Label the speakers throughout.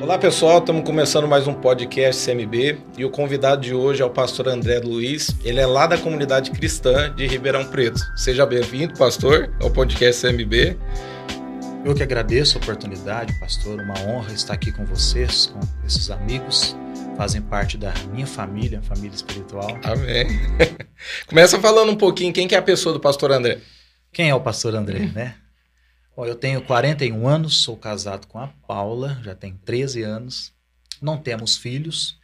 Speaker 1: Olá pessoal, estamos começando mais um podcast CMB e o convidado de hoje é o pastor André Luiz. Ele é lá da comunidade cristã de Ribeirão Preto. Seja bem-vindo, pastor, ao podcast CMB.
Speaker 2: Eu que agradeço a oportunidade, pastor. Uma honra estar aqui com vocês, com esses amigos. Fazem parte da minha família, família espiritual.
Speaker 1: Amém. Começa falando um pouquinho quem que é a pessoa do pastor André.
Speaker 2: Quem é o pastor André, né? Bom, eu tenho 41 anos, sou casado com a Paula, já tem 13 anos. Não temos filhos.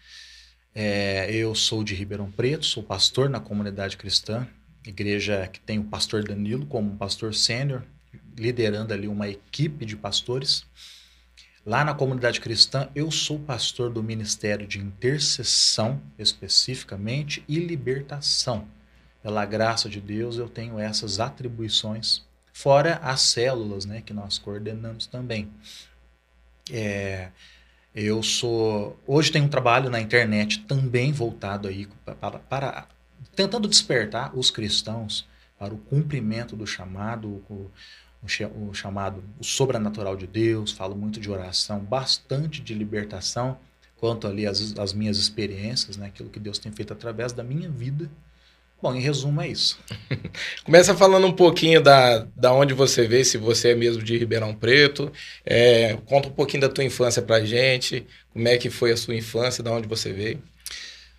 Speaker 2: É, eu sou de Ribeirão Preto, sou pastor na comunidade cristã, igreja que tem o pastor Danilo como pastor sênior, liderando ali uma equipe de pastores. Lá na comunidade cristã, eu sou pastor do ministério de intercessão, especificamente, e libertação. Pela graça de Deus, eu tenho essas atribuições fora as células né, que nós coordenamos também. É, eu sou. Hoje tenho um trabalho na internet também voltado aí para, para tentando despertar os cristãos para o cumprimento do chamado, o, o, chamado o sobrenatural de Deus. Falo muito de oração, bastante de libertação, quanto ali as minhas experiências, né, aquilo que Deus tem feito através da minha vida Bom, em resumo é isso.
Speaker 1: Começa falando um pouquinho da, da onde você veio, se você é mesmo de Ribeirão Preto. É, conta um pouquinho da tua infância pra gente, como é que foi a sua infância, da onde você veio.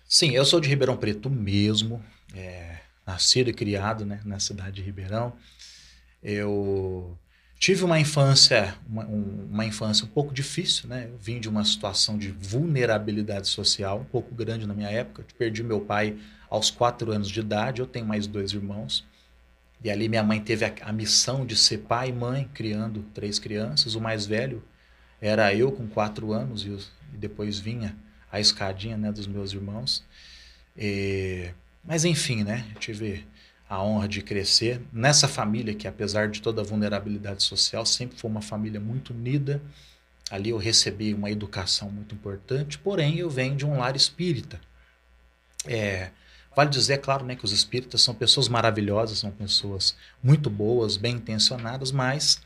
Speaker 2: Sim, eu sou de Ribeirão Preto mesmo, é, nascido e criado né, na cidade de Ribeirão. Eu tive uma infância, uma, um, uma infância um pouco difícil, né? Eu vim de uma situação de vulnerabilidade social um pouco grande na minha época. Eu perdi meu pai aos quatro anos de idade. Eu tenho mais dois irmãos. E ali minha mãe teve a, a missão de ser pai e mãe, criando três crianças. O mais velho era eu com quatro anos e, e depois vinha a escadinha né, dos meus irmãos. E, mas enfim, né? Eu tive a honra de crescer nessa família que, apesar de toda a vulnerabilidade social, sempre foi uma família muito unida. Ali eu recebi uma educação muito importante, porém eu venho de um lar espírita. É, Vale dizer, é claro, né, que os espíritas são pessoas maravilhosas, são pessoas muito boas, bem intencionadas, mas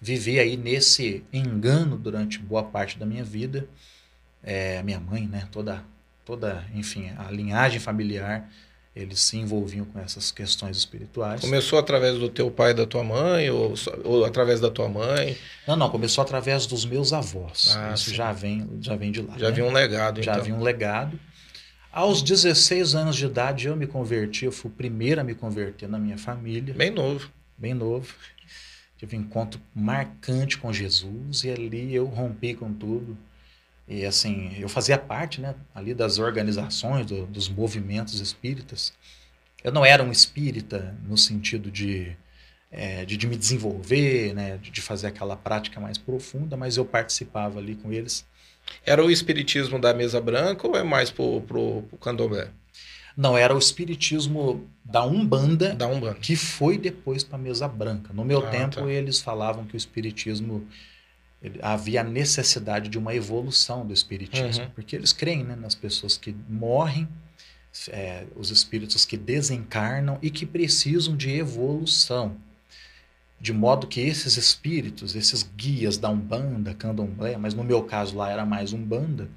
Speaker 2: vivi aí nesse engano durante boa parte da minha vida. É, minha mãe, né, toda, toda, enfim, a linhagem familiar, eles se envolviam com essas questões espirituais.
Speaker 1: Começou através do teu pai e da tua mãe ou, ou através da tua mãe?
Speaker 2: Não, não, começou através dos meus avós. Ah, Isso já vem, já vem de lá.
Speaker 1: Já né? havia um legado,
Speaker 2: Já
Speaker 1: então.
Speaker 2: havia um legado. Aos 16 anos de idade eu me converti, eu fui o primeiro a me converter na minha família.
Speaker 1: Bem novo.
Speaker 2: Bem novo. Tive um encontro marcante com Jesus e ali eu rompi com tudo. E assim, eu fazia parte né, ali das organizações, do, dos movimentos espíritas. Eu não era um espírita no sentido de, é, de, de, me desenvolver, né, de, de fazer aquela prática mais profunda, mas eu participava ali com eles
Speaker 1: era o espiritismo da mesa branca ou é mais pro, pro, pro candomblé?
Speaker 2: Não, era o espiritismo da Umbanda,
Speaker 1: da Umbanda.
Speaker 2: que foi depois para a mesa branca. No meu ah, tempo, tá. eles falavam que o espiritismo havia a necessidade de uma evolução do espiritismo, uhum. porque eles creem né, nas pessoas que morrem, é, os espíritos que desencarnam e que precisam de evolução de modo que esses espíritos, esses guias da Umbanda, Candomblé, mas no meu caso lá era mais Umbanda,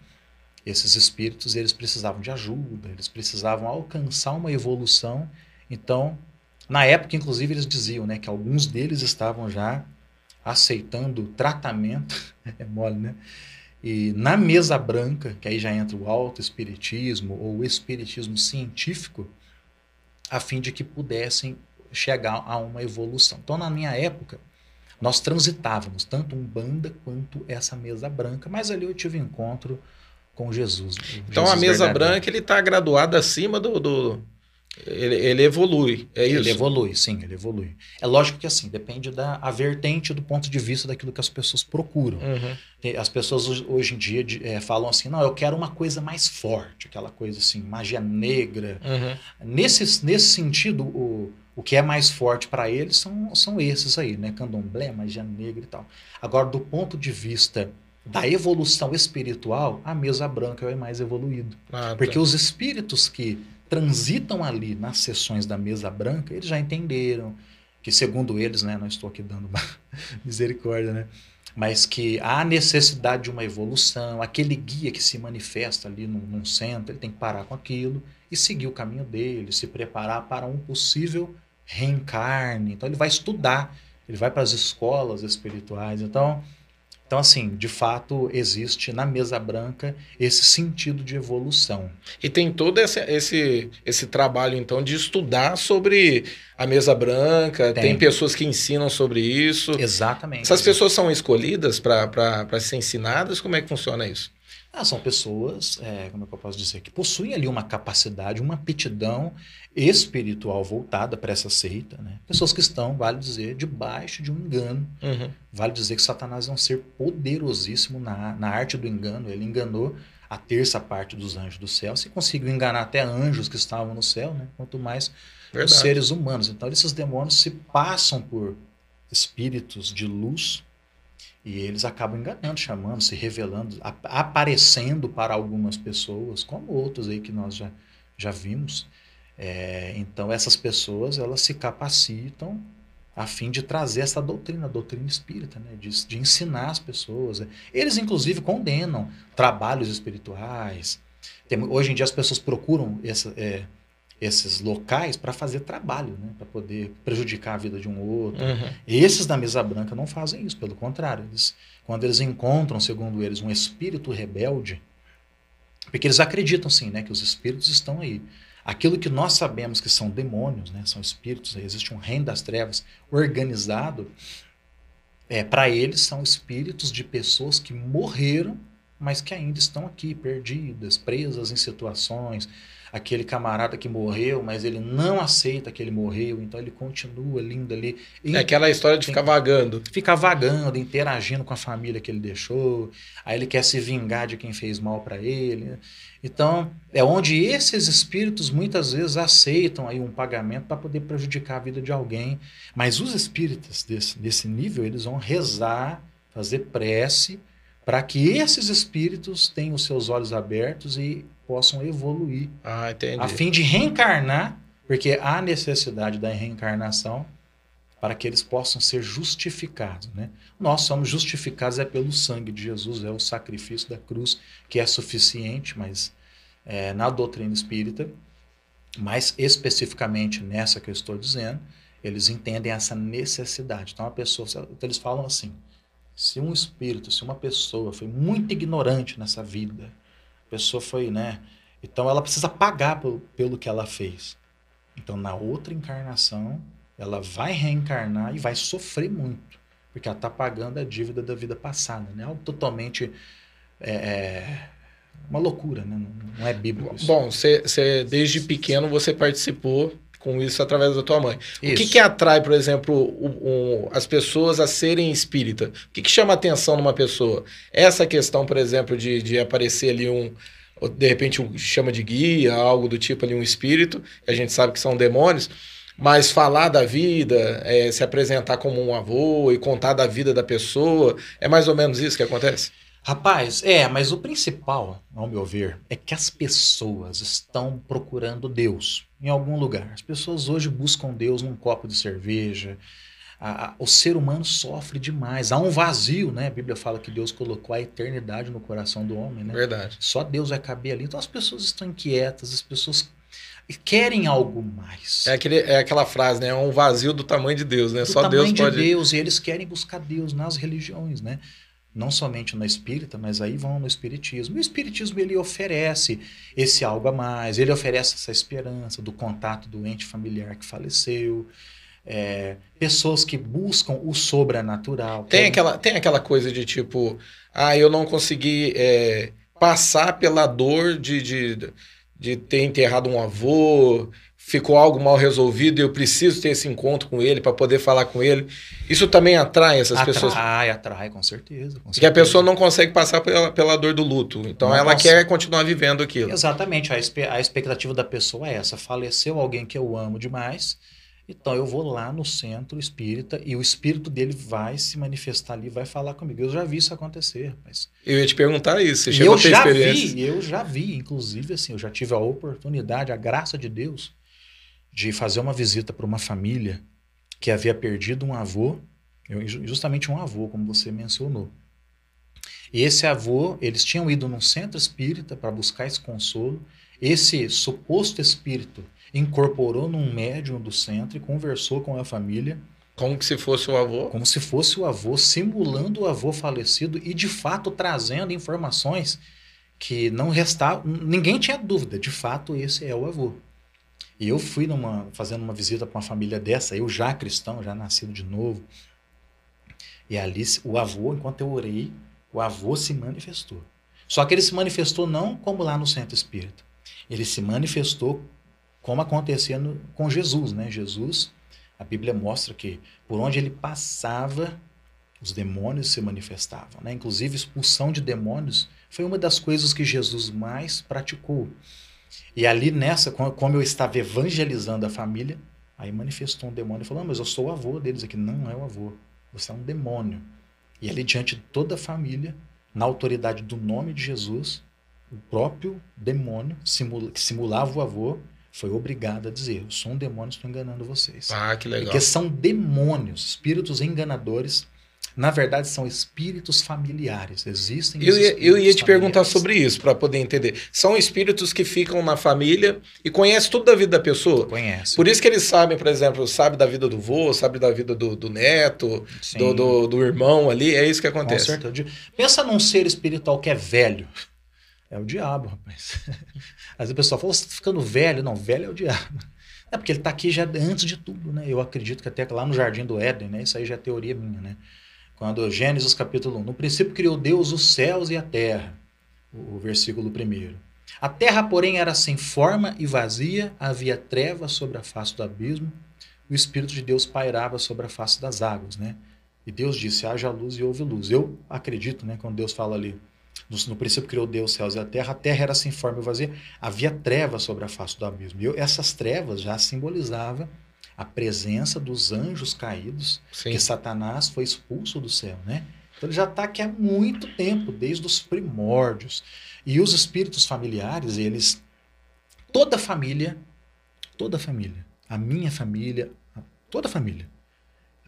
Speaker 2: esses espíritos eles precisavam de ajuda, eles precisavam alcançar uma evolução. Então, na época, inclusive, eles diziam né, que alguns deles estavam já aceitando tratamento, é mole, né? E na mesa branca, que aí já entra o auto-espiritismo ou o espiritismo científico, a fim de que pudessem chegar a uma evolução. Então, na minha época, nós transitávamos tanto um banda quanto essa mesa branca, mas ali eu tive um encontro com Jesus.
Speaker 1: Então
Speaker 2: Jesus
Speaker 1: a mesa branca ele está graduado acima do, do, ele, ele, evolui, é isso?
Speaker 2: Ele evolui, sim, ele evolui. É lógico que assim, depende da a vertente do ponto de vista daquilo que as pessoas procuram. Uhum. As pessoas hoje em dia é, falam assim, não, eu quero uma coisa mais forte, aquela coisa assim, magia negra. Uhum. Nesse, nesse sentido, o, o que é mais forte para eles são, são esses aí, né? Candomblé, magia negra e tal. Agora, do ponto de vista da evolução espiritual, a mesa branca é mais evoluído. Ah, tá. Porque os espíritos que transitam ali nas sessões da mesa branca, eles já entenderam que segundo eles, né, não estou aqui dando uma misericórdia, né, mas que há necessidade de uma evolução, aquele guia que se manifesta ali num, num centro, ele tem que parar com aquilo e seguir o caminho dele, se preparar para um possível reencarne. Então ele vai estudar, ele vai para as escolas espirituais. Então, então, assim, de fato, existe na mesa branca esse sentido de evolução.
Speaker 1: E tem todo esse, esse, esse trabalho, então, de estudar sobre a mesa branca, tem, tem pessoas que ensinam sobre isso.
Speaker 2: Exatamente.
Speaker 1: Essas pessoas são escolhidas para ser ensinadas? Como é que funciona isso?
Speaker 2: Ah, são pessoas, é, como é que eu posso dizer, que possuem ali uma capacidade, uma aptidão espiritual voltada para essa seita. Né? Pessoas que estão, vale dizer, debaixo de um engano. Uhum. Vale dizer que Satanás é um ser poderosíssimo na, na arte do engano. Ele enganou a terça parte dos anjos do céu. Se conseguiu enganar até anjos que estavam no céu, né? quanto mais Verdade. os seres humanos. Então, esses demônios se passam por espíritos de luz e eles acabam enganando, chamando, se revelando, ap aparecendo para algumas pessoas, como outros aí que nós já, já vimos. É, então, essas pessoas, elas se capacitam a fim de trazer essa doutrina, a doutrina espírita, né? de, de ensinar as pessoas. Eles, inclusive, condenam trabalhos espirituais. Tem, hoje em dia, as pessoas procuram essa, é, esses locais para fazer trabalho, né? para poder prejudicar a vida de um outro. Uhum. Esses da mesa branca não fazem isso, pelo contrário. Eles, quando eles encontram, segundo eles, um espírito rebelde, porque eles acreditam sim, né, que os espíritos estão aí. Aquilo que nós sabemos que são demônios, né, são espíritos, existe um reino das trevas organizado, é, para eles são espíritos de pessoas que morreram, mas que ainda estão aqui, perdidas, presas em situações, aquele camarada que morreu, mas ele não aceita que ele morreu, então ele continua lindo ali.
Speaker 1: É aquela história de ficar vagando.
Speaker 2: Ficar vagando, interagindo com a família que ele deixou, aí ele quer se vingar de quem fez mal para ele. Então, é onde esses espíritos muitas vezes aceitam aí um pagamento para poder prejudicar a vida de alguém, mas os espíritos desse, desse nível, eles vão rezar, fazer prece, para que esses espíritos tenham os seus olhos abertos e possam evoluir.
Speaker 1: Ah, entendi.
Speaker 2: A fim de reencarnar, porque há necessidade da reencarnação para que eles possam ser justificados. Né? Nós somos justificados é pelo sangue de Jesus, é o sacrifício da cruz que é suficiente, mas é, na doutrina espírita, mais especificamente nessa que eu estou dizendo, eles entendem essa necessidade. Então a pessoa, então eles falam assim: se um espírito, se uma pessoa foi muito ignorante nessa vida, a pessoa foi, né? Então ela precisa pagar pelo, pelo que ela fez. Então na outra encarnação, ela vai reencarnar e vai sofrer muito, porque ela está pagando a dívida da vida passada, né? Algo totalmente é, é, uma loucura, né? Não, não é bíblico. Isso.
Speaker 1: Bom, você, desde pequeno você participou com isso através da tua mãe. Isso. O que, que atrai, por exemplo, o, o, as pessoas a serem espírita? O que, que chama atenção numa pessoa? Essa questão, por exemplo, de, de aparecer ali um, de repente um, chama de guia, algo do tipo ali, um espírito, que a gente sabe que são demônios, mas falar da vida, é, se apresentar como um avô e contar da vida da pessoa, é mais ou menos isso que acontece?
Speaker 2: Rapaz, é, mas o principal, ao meu ver, é que as pessoas estão procurando Deus em algum lugar. As pessoas hoje buscam Deus num copo de cerveja. A, a, o ser humano sofre demais. Há um vazio, né? A Bíblia fala que Deus colocou a eternidade no coração do homem, né?
Speaker 1: Verdade.
Speaker 2: Só Deus vai caber ali. Então as pessoas estão inquietas, as pessoas querem algo mais.
Speaker 1: É, aquele, é aquela frase, né? É um vazio do tamanho de Deus, né?
Speaker 2: Do
Speaker 1: Só
Speaker 2: Deus
Speaker 1: pode.
Speaker 2: de Deus, e eles querem buscar Deus nas religiões, né? Não somente na espírita, mas aí vão no espiritismo. E o espiritismo ele oferece esse algo a mais, ele oferece essa esperança do contato do ente familiar que faleceu, é, pessoas que buscam o sobrenatural.
Speaker 1: Tem, é... aquela, tem aquela coisa de tipo, ah, eu não consegui é, passar pela dor de, de, de ter enterrado um avô, ficou algo mal resolvido e eu preciso ter esse encontro com ele para poder falar com ele. Isso também atrai essas
Speaker 2: atrai,
Speaker 1: pessoas?
Speaker 2: Atrai, atrai, com certeza. Com
Speaker 1: Porque a pessoa não consegue passar pela, pela dor do luto. Então não ela quer continuar vivendo aquilo.
Speaker 2: Exatamente. A, a expectativa da pessoa é essa. Faleceu alguém que eu amo demais. Então eu vou lá no centro espírita e o espírito dele vai se manifestar ali, vai falar comigo. Eu já vi isso acontecer, mas
Speaker 1: eu ia te perguntar isso. Você chegou eu a ter
Speaker 2: já
Speaker 1: experiência?
Speaker 2: vi, eu já vi, inclusive assim, eu já tive a oportunidade, a graça de Deus de fazer uma visita para uma família que havia perdido um avô, justamente um avô, como você mencionou. E esse avô, eles tinham ido num centro espírita para buscar esse consolo. Esse suposto espírito incorporou num médium do centro e conversou com a família.
Speaker 1: Como se fosse o avô?
Speaker 2: Como se fosse o avô, simulando o avô falecido e de fato trazendo informações que não restava. Ninguém tinha dúvida, de fato esse é o avô. E eu fui numa, fazendo uma visita para uma família dessa, eu já cristão, já nascido de novo. E ali o avô, enquanto eu orei, o avô se manifestou. Só que ele se manifestou não como lá no centro espírita. Ele se manifestou como acontecia no, com Jesus, né? Jesus, a Bíblia mostra que por onde ele passava, os demônios se manifestavam, né? Inclusive expulsão de demônios foi uma das coisas que Jesus mais praticou. E ali nessa, como eu estava evangelizando a família, aí manifestou um demônio e falou: ah, mas eu sou o avô deles aqui. Não é o avô, você é um demônio. E ali diante de toda a família, na autoridade do nome de Jesus, o próprio demônio simula, que simulava o avô foi obrigado a dizer: Eu sou um demônio, estou enganando vocês.
Speaker 1: Ah, que legal.
Speaker 2: Porque são demônios, espíritos enganadores na verdade, são espíritos familiares. Existem.
Speaker 1: Eu ia, eu ia te perguntar sobre isso para poder entender. São espíritos que ficam na família e conhecem tudo da vida da pessoa?
Speaker 2: Conhece.
Speaker 1: Por isso que eles sabem, por exemplo, sabe da vida do vô, sabe da vida do, do neto, do, do, do, irmão ali. É isso que acontece.
Speaker 2: Com certeza. Pensa num ser espiritual que é velho. É o diabo, rapaz. Às vezes o pessoal fala, você está ficando velho. Não, velho é o diabo. É porque ele está aqui já antes de tudo, né? Eu acredito que até lá no Jardim do Éden, né? Isso aí já é teoria minha, né? Quando Gênesis capítulo 1, no princípio criou Deus os céus e a terra, o versículo 1. A terra, porém, era sem forma e vazia, havia trevas sobre a face do abismo, o Espírito de Deus pairava sobre a face das águas, né? E Deus disse, haja luz e houve luz. Eu acredito, né, quando Deus fala ali, no, no princípio criou Deus os céus e a terra, a terra era sem forma e vazia, havia trevas sobre a face do abismo. E eu, essas trevas já simbolizavam a presença dos anjos caídos, Sim. que Satanás foi expulso do céu, né? Então ele já está aqui há muito tempo, desde os primórdios. E os espíritos familiares, eles. Toda família, toda família, a minha família, toda família,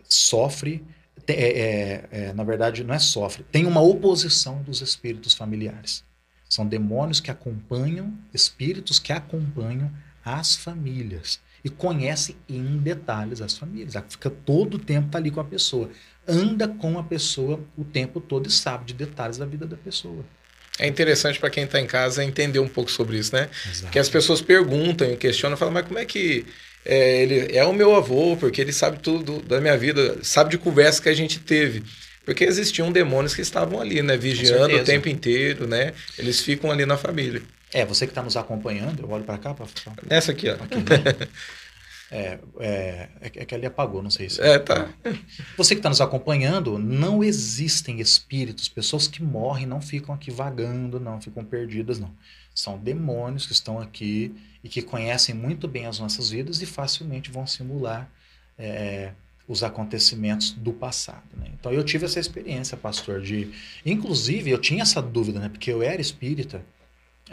Speaker 2: sofre. É, é, é, na verdade, não é sofre, tem uma oposição dos espíritos familiares. São demônios que acompanham, espíritos que acompanham as famílias e conhece em detalhes as famílias. Fica todo o tempo tá ali com a pessoa. Anda com a pessoa o tempo todo e sabe de detalhes da vida da pessoa.
Speaker 1: É interessante para quem está em casa entender um pouco sobre isso, né? Exato. Porque as pessoas perguntam e questionam, falam, mas como é que é, ele é o meu avô, porque ele sabe tudo da minha vida, sabe de conversa que a gente teve. Porque existiam demônios que estavam ali, né? Vigiando o tempo inteiro, né? Eles ficam ali na família.
Speaker 2: É, você que está nos acompanhando, eu olho para cá. Pra...
Speaker 1: Essa aqui, ó. Aqui,
Speaker 2: né? é, é, é, que ali apagou, não sei se.
Speaker 1: É, tá.
Speaker 2: Você que está nos acompanhando, não existem espíritos, pessoas que morrem não ficam aqui vagando, não ficam perdidas, não. São demônios que estão aqui e que conhecem muito bem as nossas vidas e facilmente vão simular é, os acontecimentos do passado. Né? Então eu tive essa experiência, pastor, de. Inclusive, eu tinha essa dúvida, né? Porque eu era espírita.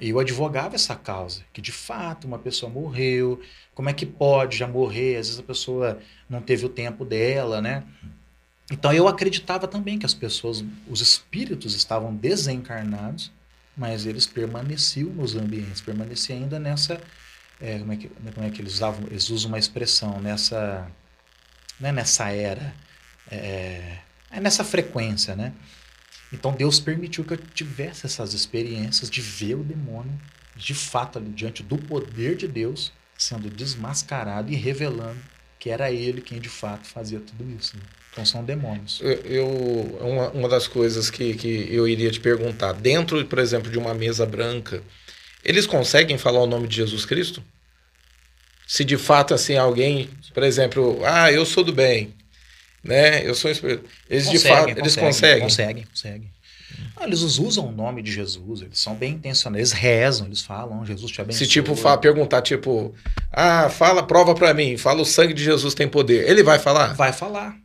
Speaker 2: Eu advogava essa causa, que de fato uma pessoa morreu, como é que pode já morrer? Às vezes a pessoa não teve o tempo dela, né? Então eu acreditava também que as pessoas, os espíritos estavam desencarnados, mas eles permaneciam nos ambientes, permaneciam ainda nessa, é, como, é que, como é que eles usavam? Eles usam uma expressão, nessa, não é nessa era, é, é nessa frequência, né? Então Deus permitiu que eu tivesse essas experiências de ver o demônio de fato ali diante do poder de Deus sendo desmascarado e revelando que era ele quem de fato fazia tudo isso. Né? Então são demônios.
Speaker 1: Eu, uma, uma das coisas que, que eu iria te perguntar, dentro, por exemplo, de uma mesa branca, eles conseguem falar o nome de Jesus Cristo? Se de fato assim alguém, por exemplo, ah, eu sou do bem, né? Eu sou. Eles conseguem, de fato, eles conseguem.
Speaker 2: Conseguem, conseguem. Ah, eles usam o nome de Jesus, eles são bem intencionados, eles rezam, eles falam, Jesus te abençoe.
Speaker 1: Se tipo fala, perguntar tipo, ah, fala, prova para mim, fala o sangue de Jesus tem poder. Ele vai falar?
Speaker 2: Vai falar.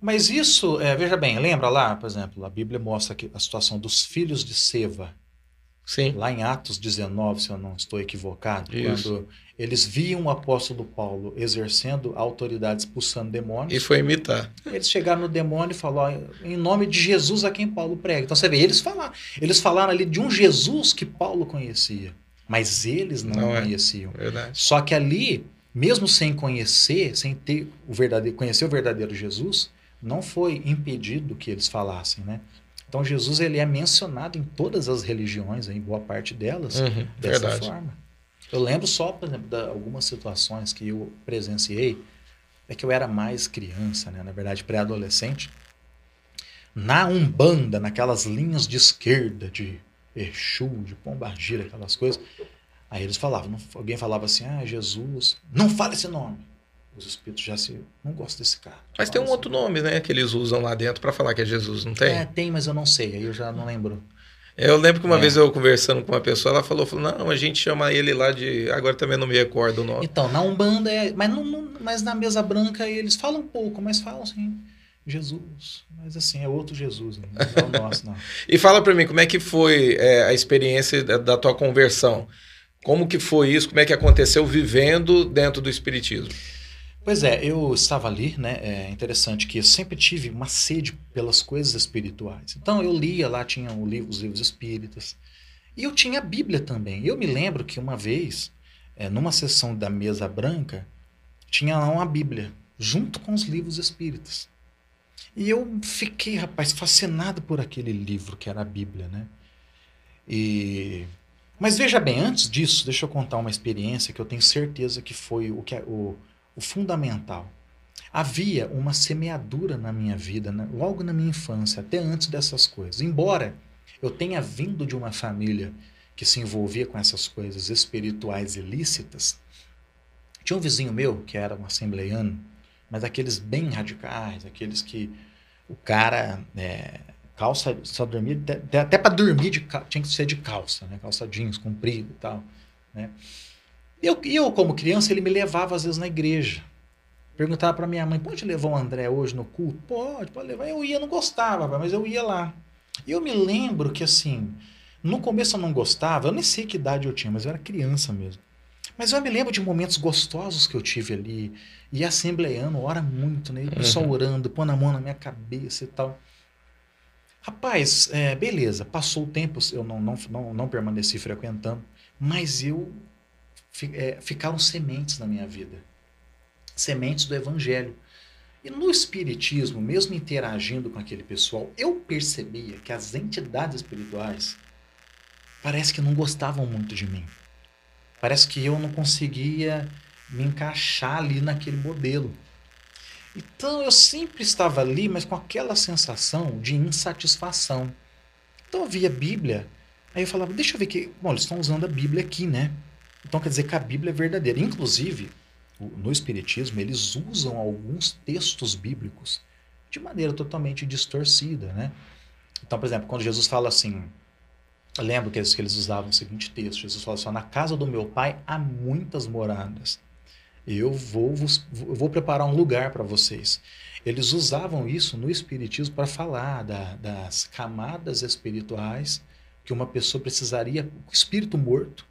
Speaker 2: Mas isso, é, veja bem, lembra lá, por exemplo, a Bíblia mostra que a situação dos filhos de Seva,
Speaker 1: Sim.
Speaker 2: Lá em Atos 19, se eu não estou equivocado,
Speaker 1: Isso.
Speaker 2: quando eles viam o apóstolo Paulo exercendo autoridade expulsando demônios,
Speaker 1: E foi imitar.
Speaker 2: eles chegaram no demônio e falaram, em nome de Jesus a quem Paulo prega. Então você vê, eles falaram, eles falaram ali de um Jesus que Paulo conhecia, mas eles não,
Speaker 1: Não é.
Speaker 2: conheciam.
Speaker 1: Verdade.
Speaker 2: Só que ali, mesmo sem conhecer, sem ter o verdadeiro, conhecer o verdadeiro Jesus, não foi impedido que eles falassem, né? Então Jesus ele é mencionado em todas as religiões, em boa parte delas,
Speaker 1: Uhum,
Speaker 2: dessa
Speaker 1: verdade.
Speaker 2: forma. Eu lembro só, por exemplo, de algumas situações que eu presenciei, é que eu era mais criança, né? na verdade pré-adolescente. Na Umbanda, naquelas linhas de esquerda, de Exu, de Pombagira, aquelas coisas, aí eles falavam, alguém falava assim, ah, Jesus, não fala esse nome. Os espíritos já se, não gosto desse cara.
Speaker 1: Mas tem um
Speaker 2: Fala
Speaker 1: outro nome, né, que eles usam lá dentro pra falar que é Jesus, não tem?
Speaker 2: assim. É, tem, mas eu não sei, aí eu já não lembro.
Speaker 1: Eu lembro que uma
Speaker 2: É.
Speaker 1: vez eu conversando com uma pessoa, ela falou, falou, não, a gente chama ele lá de. Agora também não me recordo o nome.
Speaker 2: Então, na Umbanda, é, mas, não, não- mas na mesa branca eles falam um pouco, mas falam assim, Jesus. Mas assim, é outro Jesus, né? não é o nosso, não.
Speaker 1: E fala pra mim, como é que foi é, a experiência da, da tua conversão? Como que foi isso? Como é que aconteceu vivendo dentro do Espiritismo?
Speaker 2: Pois é, eu estava ali, né? É interessante que eu sempre tive uma sede pelas coisas espirituais. Então eu lia lá, tinha o livro, os livros espíritas. E eu tinha a Bíblia também. Eu me lembro que uma vez, é, numa sessão da mesa branca, tinha lá uma Bíblia, junto com os livros espíritas. E eu fiquei, rapaz, fascinado por aquele livro que era a Bíblia, né? E mas veja bem, antes disso, deixa eu contar uma experiência que eu tenho certeza que foi o que o, o fundamental. Havia uma semeadura na minha vida, né, logo na minha infância, até antes dessas coisas. Embora eu tenha vindo de uma família que se envolvia com essas coisas espirituais ilícitas, tinha um vizinho meu que era um assembleiano, mas aqueles bem radicais, aqueles que o cara é, calça só dormia até, para dormir de, tinha que ser de calça, né? Calça jeans comprido e tal, né? Eu, eu como criança ele me levava às vezes na igreja. Perguntava para minha mãe: "Pode levar o André hoje no culto?" "Pode, pode levar". Eu ia, não gostava, mas eu ia lá. E eu me lembro que assim, no começo eu não gostava, eu nem sei que idade eu tinha, mas eu era criança mesmo. Mas eu me lembro de momentos gostosos que eu tive ali. E assembleiano ora muito, né? E o pessoal
Speaker 1: Uhum.
Speaker 2: orando, pondo a mão na minha cabeça e tal. Rapaz, é, beleza, passou o tempo, eu não, não, não, não permaneci frequentando, mas eu ficaram sementes na minha vida. Sementes do evangelho. E no espiritismo, mesmo interagindo com aquele pessoal, eu percebia que as entidades espirituais parece que não gostavam muito de mim. Parece que eu não conseguia me encaixar ali naquele modelo. Então eu sempre estava ali, mas com aquela sensação de insatisfação. Então eu via a Bíblia, aí eu falava, deixa eu ver que. Bom, eles estão usando a Bíblia aqui, né? Então quer dizer que a Bíblia é verdadeira. Inclusive, no Espiritismo, eles usam alguns textos bíblicos de maneira totalmente distorcida, né? Então, por exemplo, quando Jesus fala assim, eu lembro que eles, que eles usavam o seguinte texto: Jesus fala assim, na casa do meu pai há muitas moradas. Eu vou, vos- eu vou preparar um lugar para vocês. Eles usavam isso no Espiritismo para falar da- das camadas espirituais que uma pessoa precisaria, o espírito morto,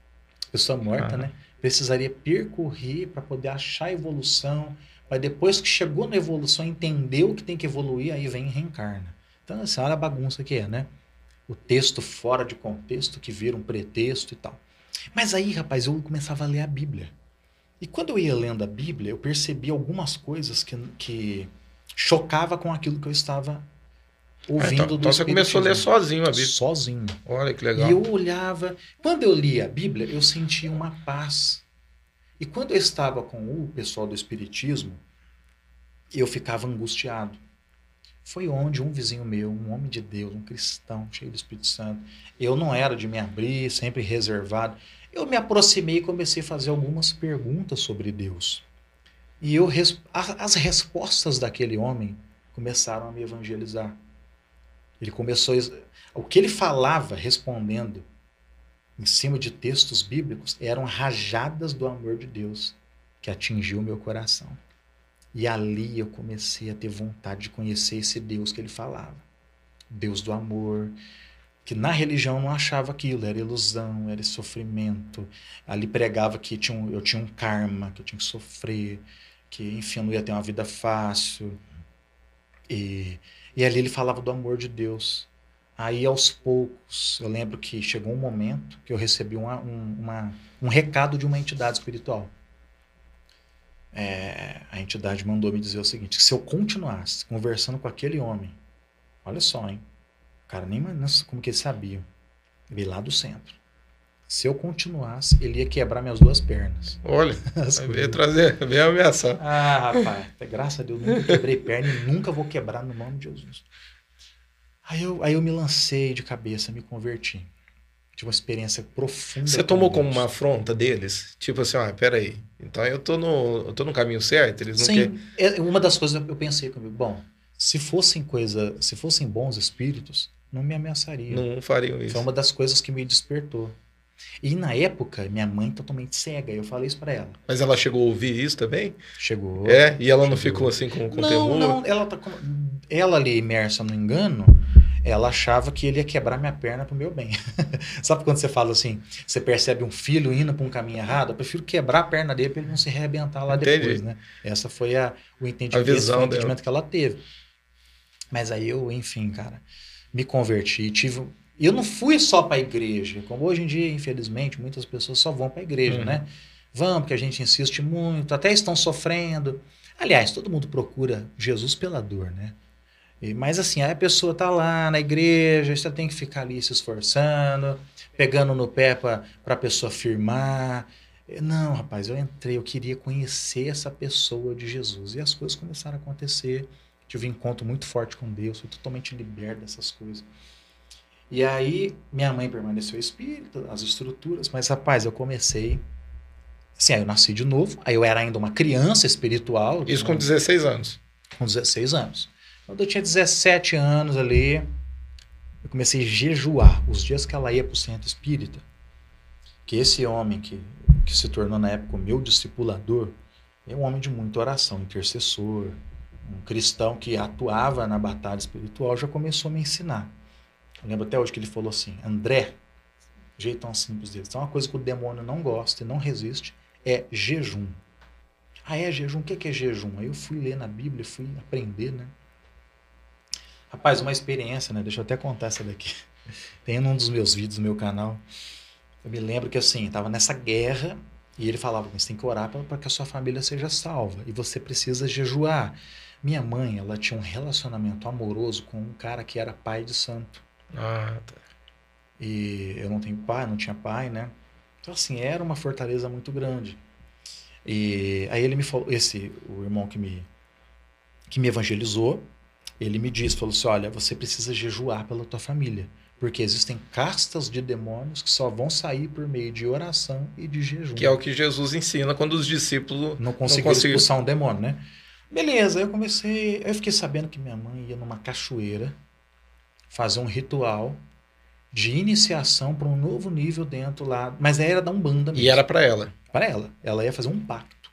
Speaker 2: pessoa morta,
Speaker 1: Ah.
Speaker 2: né? Precisaria percorrer para poder achar a evolução, para depois que chegou na evolução, entendeu que tem que evoluir, aí vem e reencarna. Então, assim, olha a bagunça que é, né? O texto fora de contexto que vira um pretexto e tal. Mas aí, rapaz, eu começava a ler a Bíblia. E quando eu ia lendo a Bíblia, eu percebi algumas coisas que, que chocava com aquilo que eu estava
Speaker 1: Ah,
Speaker 2: ouvindo
Speaker 1: então,
Speaker 2: do
Speaker 1: então você começou a ler sozinho a Bíblia.
Speaker 2: Sozinho.
Speaker 1: Olha que legal.
Speaker 2: E eu olhava. Quando eu lia a Bíblia, eu sentia uma paz. E quando eu estava com o pessoal do Espiritismo, eu ficava angustiado. Foi onde um vizinho meu, um homem de Deus, um cristão, cheio do Espírito Santo, eu não era de me abrir, sempre reservado. Eu me aproximei e comecei a fazer algumas perguntas sobre Deus. E eu, as respostas daquele homem começaram a me evangelizar. Ele começou. O que ele falava respondendo em cima de textos bíblicos eram rajadas do amor de Deus que atingiu meu coração. E ali eu comecei a ter vontade de conhecer esse Deus que ele falava. Deus do amor, que na religião não achava aquilo, era ilusão, era sofrimento. Ali pregava que tinha um, eu tinha um karma, que eu tinha que sofrer, que, enfim, eu não ia ter uma vida fácil. E, e ali ele falava do amor de Deus. Aí, aos poucos, eu lembro que chegou um momento que eu recebi uma, um, uma, um recado de uma entidade espiritual. É, a entidade mandou me dizer o seguinte: se eu continuasse conversando com aquele homem, olha só, hein? O cara nem como que ele sabia. Veio lá do centro. Se eu continuasse, ele ia quebrar minhas duas pernas.
Speaker 1: Olha, veio trazer, veio ameaçar.
Speaker 2: Ah, rapaz, graças a Deus, nunca quebrei perna e nunca vou quebrar no nome de Jesus. Aí eu, aí eu me lancei de cabeça, me converti. Tive uma experiência profunda.
Speaker 1: Você tomou Deus. como uma afronta deles? Tipo assim, ah, peraí, então eu tô no, eu tô no caminho certo? Eles não
Speaker 2: Sim, quer... é, uma das coisas eu pensei comigo, bom, se fossem coisa, se fossem bons espíritos, não me ameaçariam.
Speaker 1: Não fariam isso.
Speaker 2: Foi uma das coisas que me despertou. E na época, minha mãe totalmente cega, eu falei isso para ela.
Speaker 1: Mas ela chegou a ouvir isso também?
Speaker 2: Chegou.
Speaker 1: É, e ela chegou. não ficou assim com, com
Speaker 2: não,
Speaker 1: temor?
Speaker 2: Não, ela tá com... ela ali imersa no engano, ela achava que ele ia quebrar minha perna pro meu bem. Sabe quando você fala assim, você percebe um filho indo para um caminho errado? Eu prefiro quebrar a perna dele para ele não se arrebentar lá Entendi. depois, né? Essa foi a, o entendimento, a visão o entendimento que ela teve. Mas aí eu, enfim, cara, me converti, tive eu não fui só para a igreja, como hoje em dia, infelizmente, muitas pessoas só vão para a igreja, uhum. né? Vão porque a gente insiste muito, até estão sofrendo. Aliás, todo mundo procura Jesus pela dor, né? E, mas assim, aí a pessoa tá lá na igreja, você tem que ficar ali se esforçando, pegando no pé para a pessoa firmar. Não, rapaz, eu entrei, eu queria conhecer essa pessoa de Jesus. E as coisas começaram a acontecer. Tive um encontro muito forte com Deus, fui totalmente liberto dessas coisas. E aí, minha mãe permaneceu espírita, as estruturas, mas rapaz, eu comecei. Assim, aí eu nasci de novo, aí eu era ainda uma criança espiritual.
Speaker 1: Isso com 16 anos.
Speaker 2: Com 16 anos. Quando eu tinha 17 anos ali, eu comecei a jejuar os dias que ela ia para o centro espírita. Que esse homem que, que se tornou na época o meu discipulador, é um homem de muita oração, intercessor, um cristão que atuava na batalha espiritual, já começou a me ensinar. Eu lembro até hoje que ele falou assim: André, jeitão simples dele. Então, uma coisa que o demônio não gosta e não resiste é jejum. Ah, é jejum? O que é jejum? Aí eu fui ler na Bíblia, fui aprender, né? Rapaz, uma experiência, né? Deixa eu até contar essa daqui. Tem um dos meus vídeos no meu canal. Eu me lembro que assim, estava nessa guerra e ele falava: você tem que orar para que a sua família seja salva e você precisa jejuar. Minha mãe, ela tinha um relacionamento amoroso com um cara que era pai de santo.
Speaker 1: Ah, tá.
Speaker 2: E eu não tenho pai, não tinha pai, né? Então, assim, era uma fortaleza muito grande. E aí ele me falou, esse, o irmão que me, que me evangelizou, ele me disse, falou assim, olha, você precisa jejuar pela tua família, porque existem castas de demônios que só vão sair por meio de oração e de jejum.
Speaker 1: Que é o que Jesus ensina quando os discípulos
Speaker 2: não conseguiram expulsar um demônio, né? Beleza, eu comecei, eu fiquei sabendo que minha mãe ia numa cachoeira fazer um ritual de iniciação para um novo nível dentro lá. Mas era da Umbanda
Speaker 1: mesmo. E era para ela?
Speaker 2: Para ela. Ela ia fazer um pacto.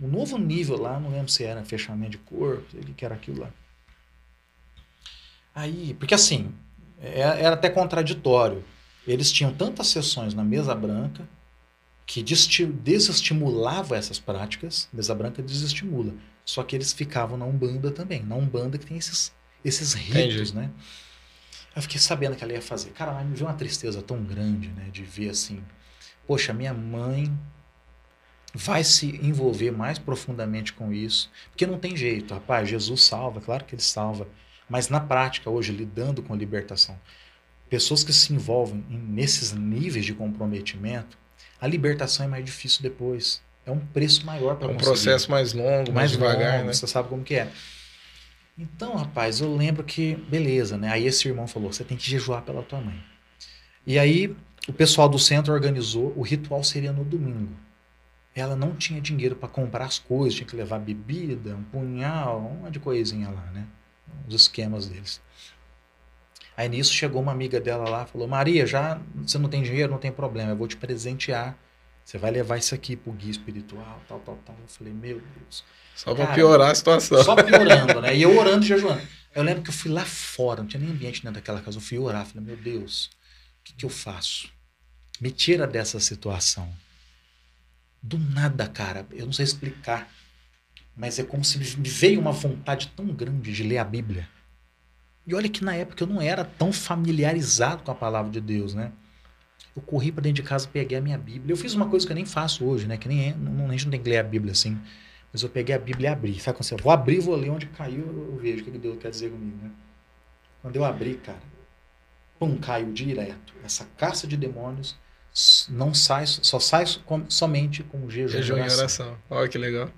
Speaker 2: Um novo nível lá, não lembro se era fechamento de corpo, o que era aquilo lá. Aí, porque assim, é, era até contraditório. Eles tinham tantas sessões na mesa branca que desestimulava essas práticas. Mesa branca desestimula. Só que eles ficavam na Umbanda também. Na Umbanda que tem esses, esses ritos, Entendi. né? Eu fiquei sabendo que ela ia fazer. Cara, mas me veio uma tristeza tão grande, né? De ver assim, poxa, minha mãe vai se envolver mais profundamente com isso. Porque não tem jeito, rapaz. Jesus salva, claro que ele salva. Mas na prática, hoje, lidando com a libertação, pessoas que se envolvem nesses níveis de comprometimento, a libertação é mais difícil depois. É um preço maior para
Speaker 1: É um conseguir. processo mais longo, mais, mais devagar, longo, né?
Speaker 2: Você sabe como que é. Então, rapaz, eu lembro que, beleza, né? Aí esse irmão falou: você tem que jejuar pela tua mãe. E aí o pessoal do centro organizou, o ritual seria no domingo. Ela não tinha dinheiro para comprar as coisas, tinha que levar bebida, um punhal, uma de coisinha lá, né? Os esquemas deles. Aí nisso chegou uma amiga dela lá, falou: Maria, já você não tem dinheiro, não tem problema, eu vou te presentear Você vai levar isso aqui pro guia espiritual, tal, tal, tal. Eu falei, meu Deus.
Speaker 1: Só pra piorar a situação.
Speaker 2: Só piorando, né? E eu orando e jejuando. Eu lembro que eu fui lá fora, não tinha nem ambiente dentro daquela casa. Eu fui orar, falei, meu Deus, o que, que eu faço? Me tira dessa situação. Do nada, cara, eu não sei explicar. Mas é como se me veio uma vontade tão grande de ler a Bíblia. E olha que na época eu não era tão familiarizado com a palavra de Deus, né? Eu corri para dentro de casa, peguei a minha Bíblia. Eu fiz uma coisa que eu nem faço hoje, né? Que nem é, não, a gente não tem que ler a Bíblia assim. Mas eu peguei a Bíblia e abri. Sabe quando você vou abrir, vou ler onde caiu, eu vejo o que Deus quer dizer comigo, né? Quando eu abri, cara, pum, caiu direto. Essa caça de demônios não sai, só sai somente com jejum,
Speaker 1: jejum e oração. oração. Olha que legal.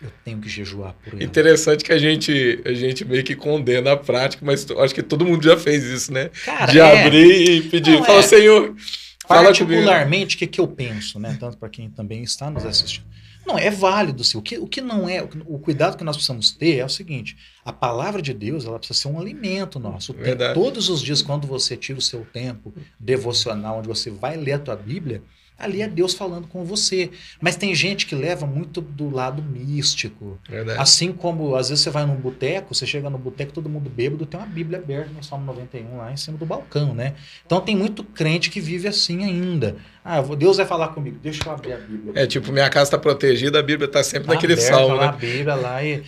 Speaker 2: Eu tenho que jejuar por ele.
Speaker 1: Interessante que a gente, a gente meio que condena a prática, mas acho que todo mundo já fez isso, né?
Speaker 2: Cara,
Speaker 1: de
Speaker 2: é.
Speaker 1: abrir e pedir, fala, é. Senhor,
Speaker 2: Particularmente, o que, que eu penso, né? Tanto para quem também está nos assistindo. Não, é válido, sim. O que, o que não é, o cuidado que nós precisamos ter é o seguinte: a palavra de Deus, ela precisa ser um alimento nosso. Todos os dias, quando você tira o seu tempo devocional, onde você vai ler a tua Bíblia, Ali é Deus falando com você. Mas tem gente que leva muito do lado místico.
Speaker 1: Verdade.
Speaker 2: Assim como, às vezes, você vai num boteco, você chega no boteco, todo mundo bêbado, tem uma Bíblia aberta no Salmo 91 lá em cima do balcão, né? Então tem muito crente que vive assim ainda. Ah, Deus vai falar comigo, deixa eu abrir a Bíblia.
Speaker 1: É tipo, minha casa está protegida, a Bíblia está sempre tá naquele aberta, salmo,
Speaker 2: lá,
Speaker 1: né?
Speaker 2: A Bíblia lá e...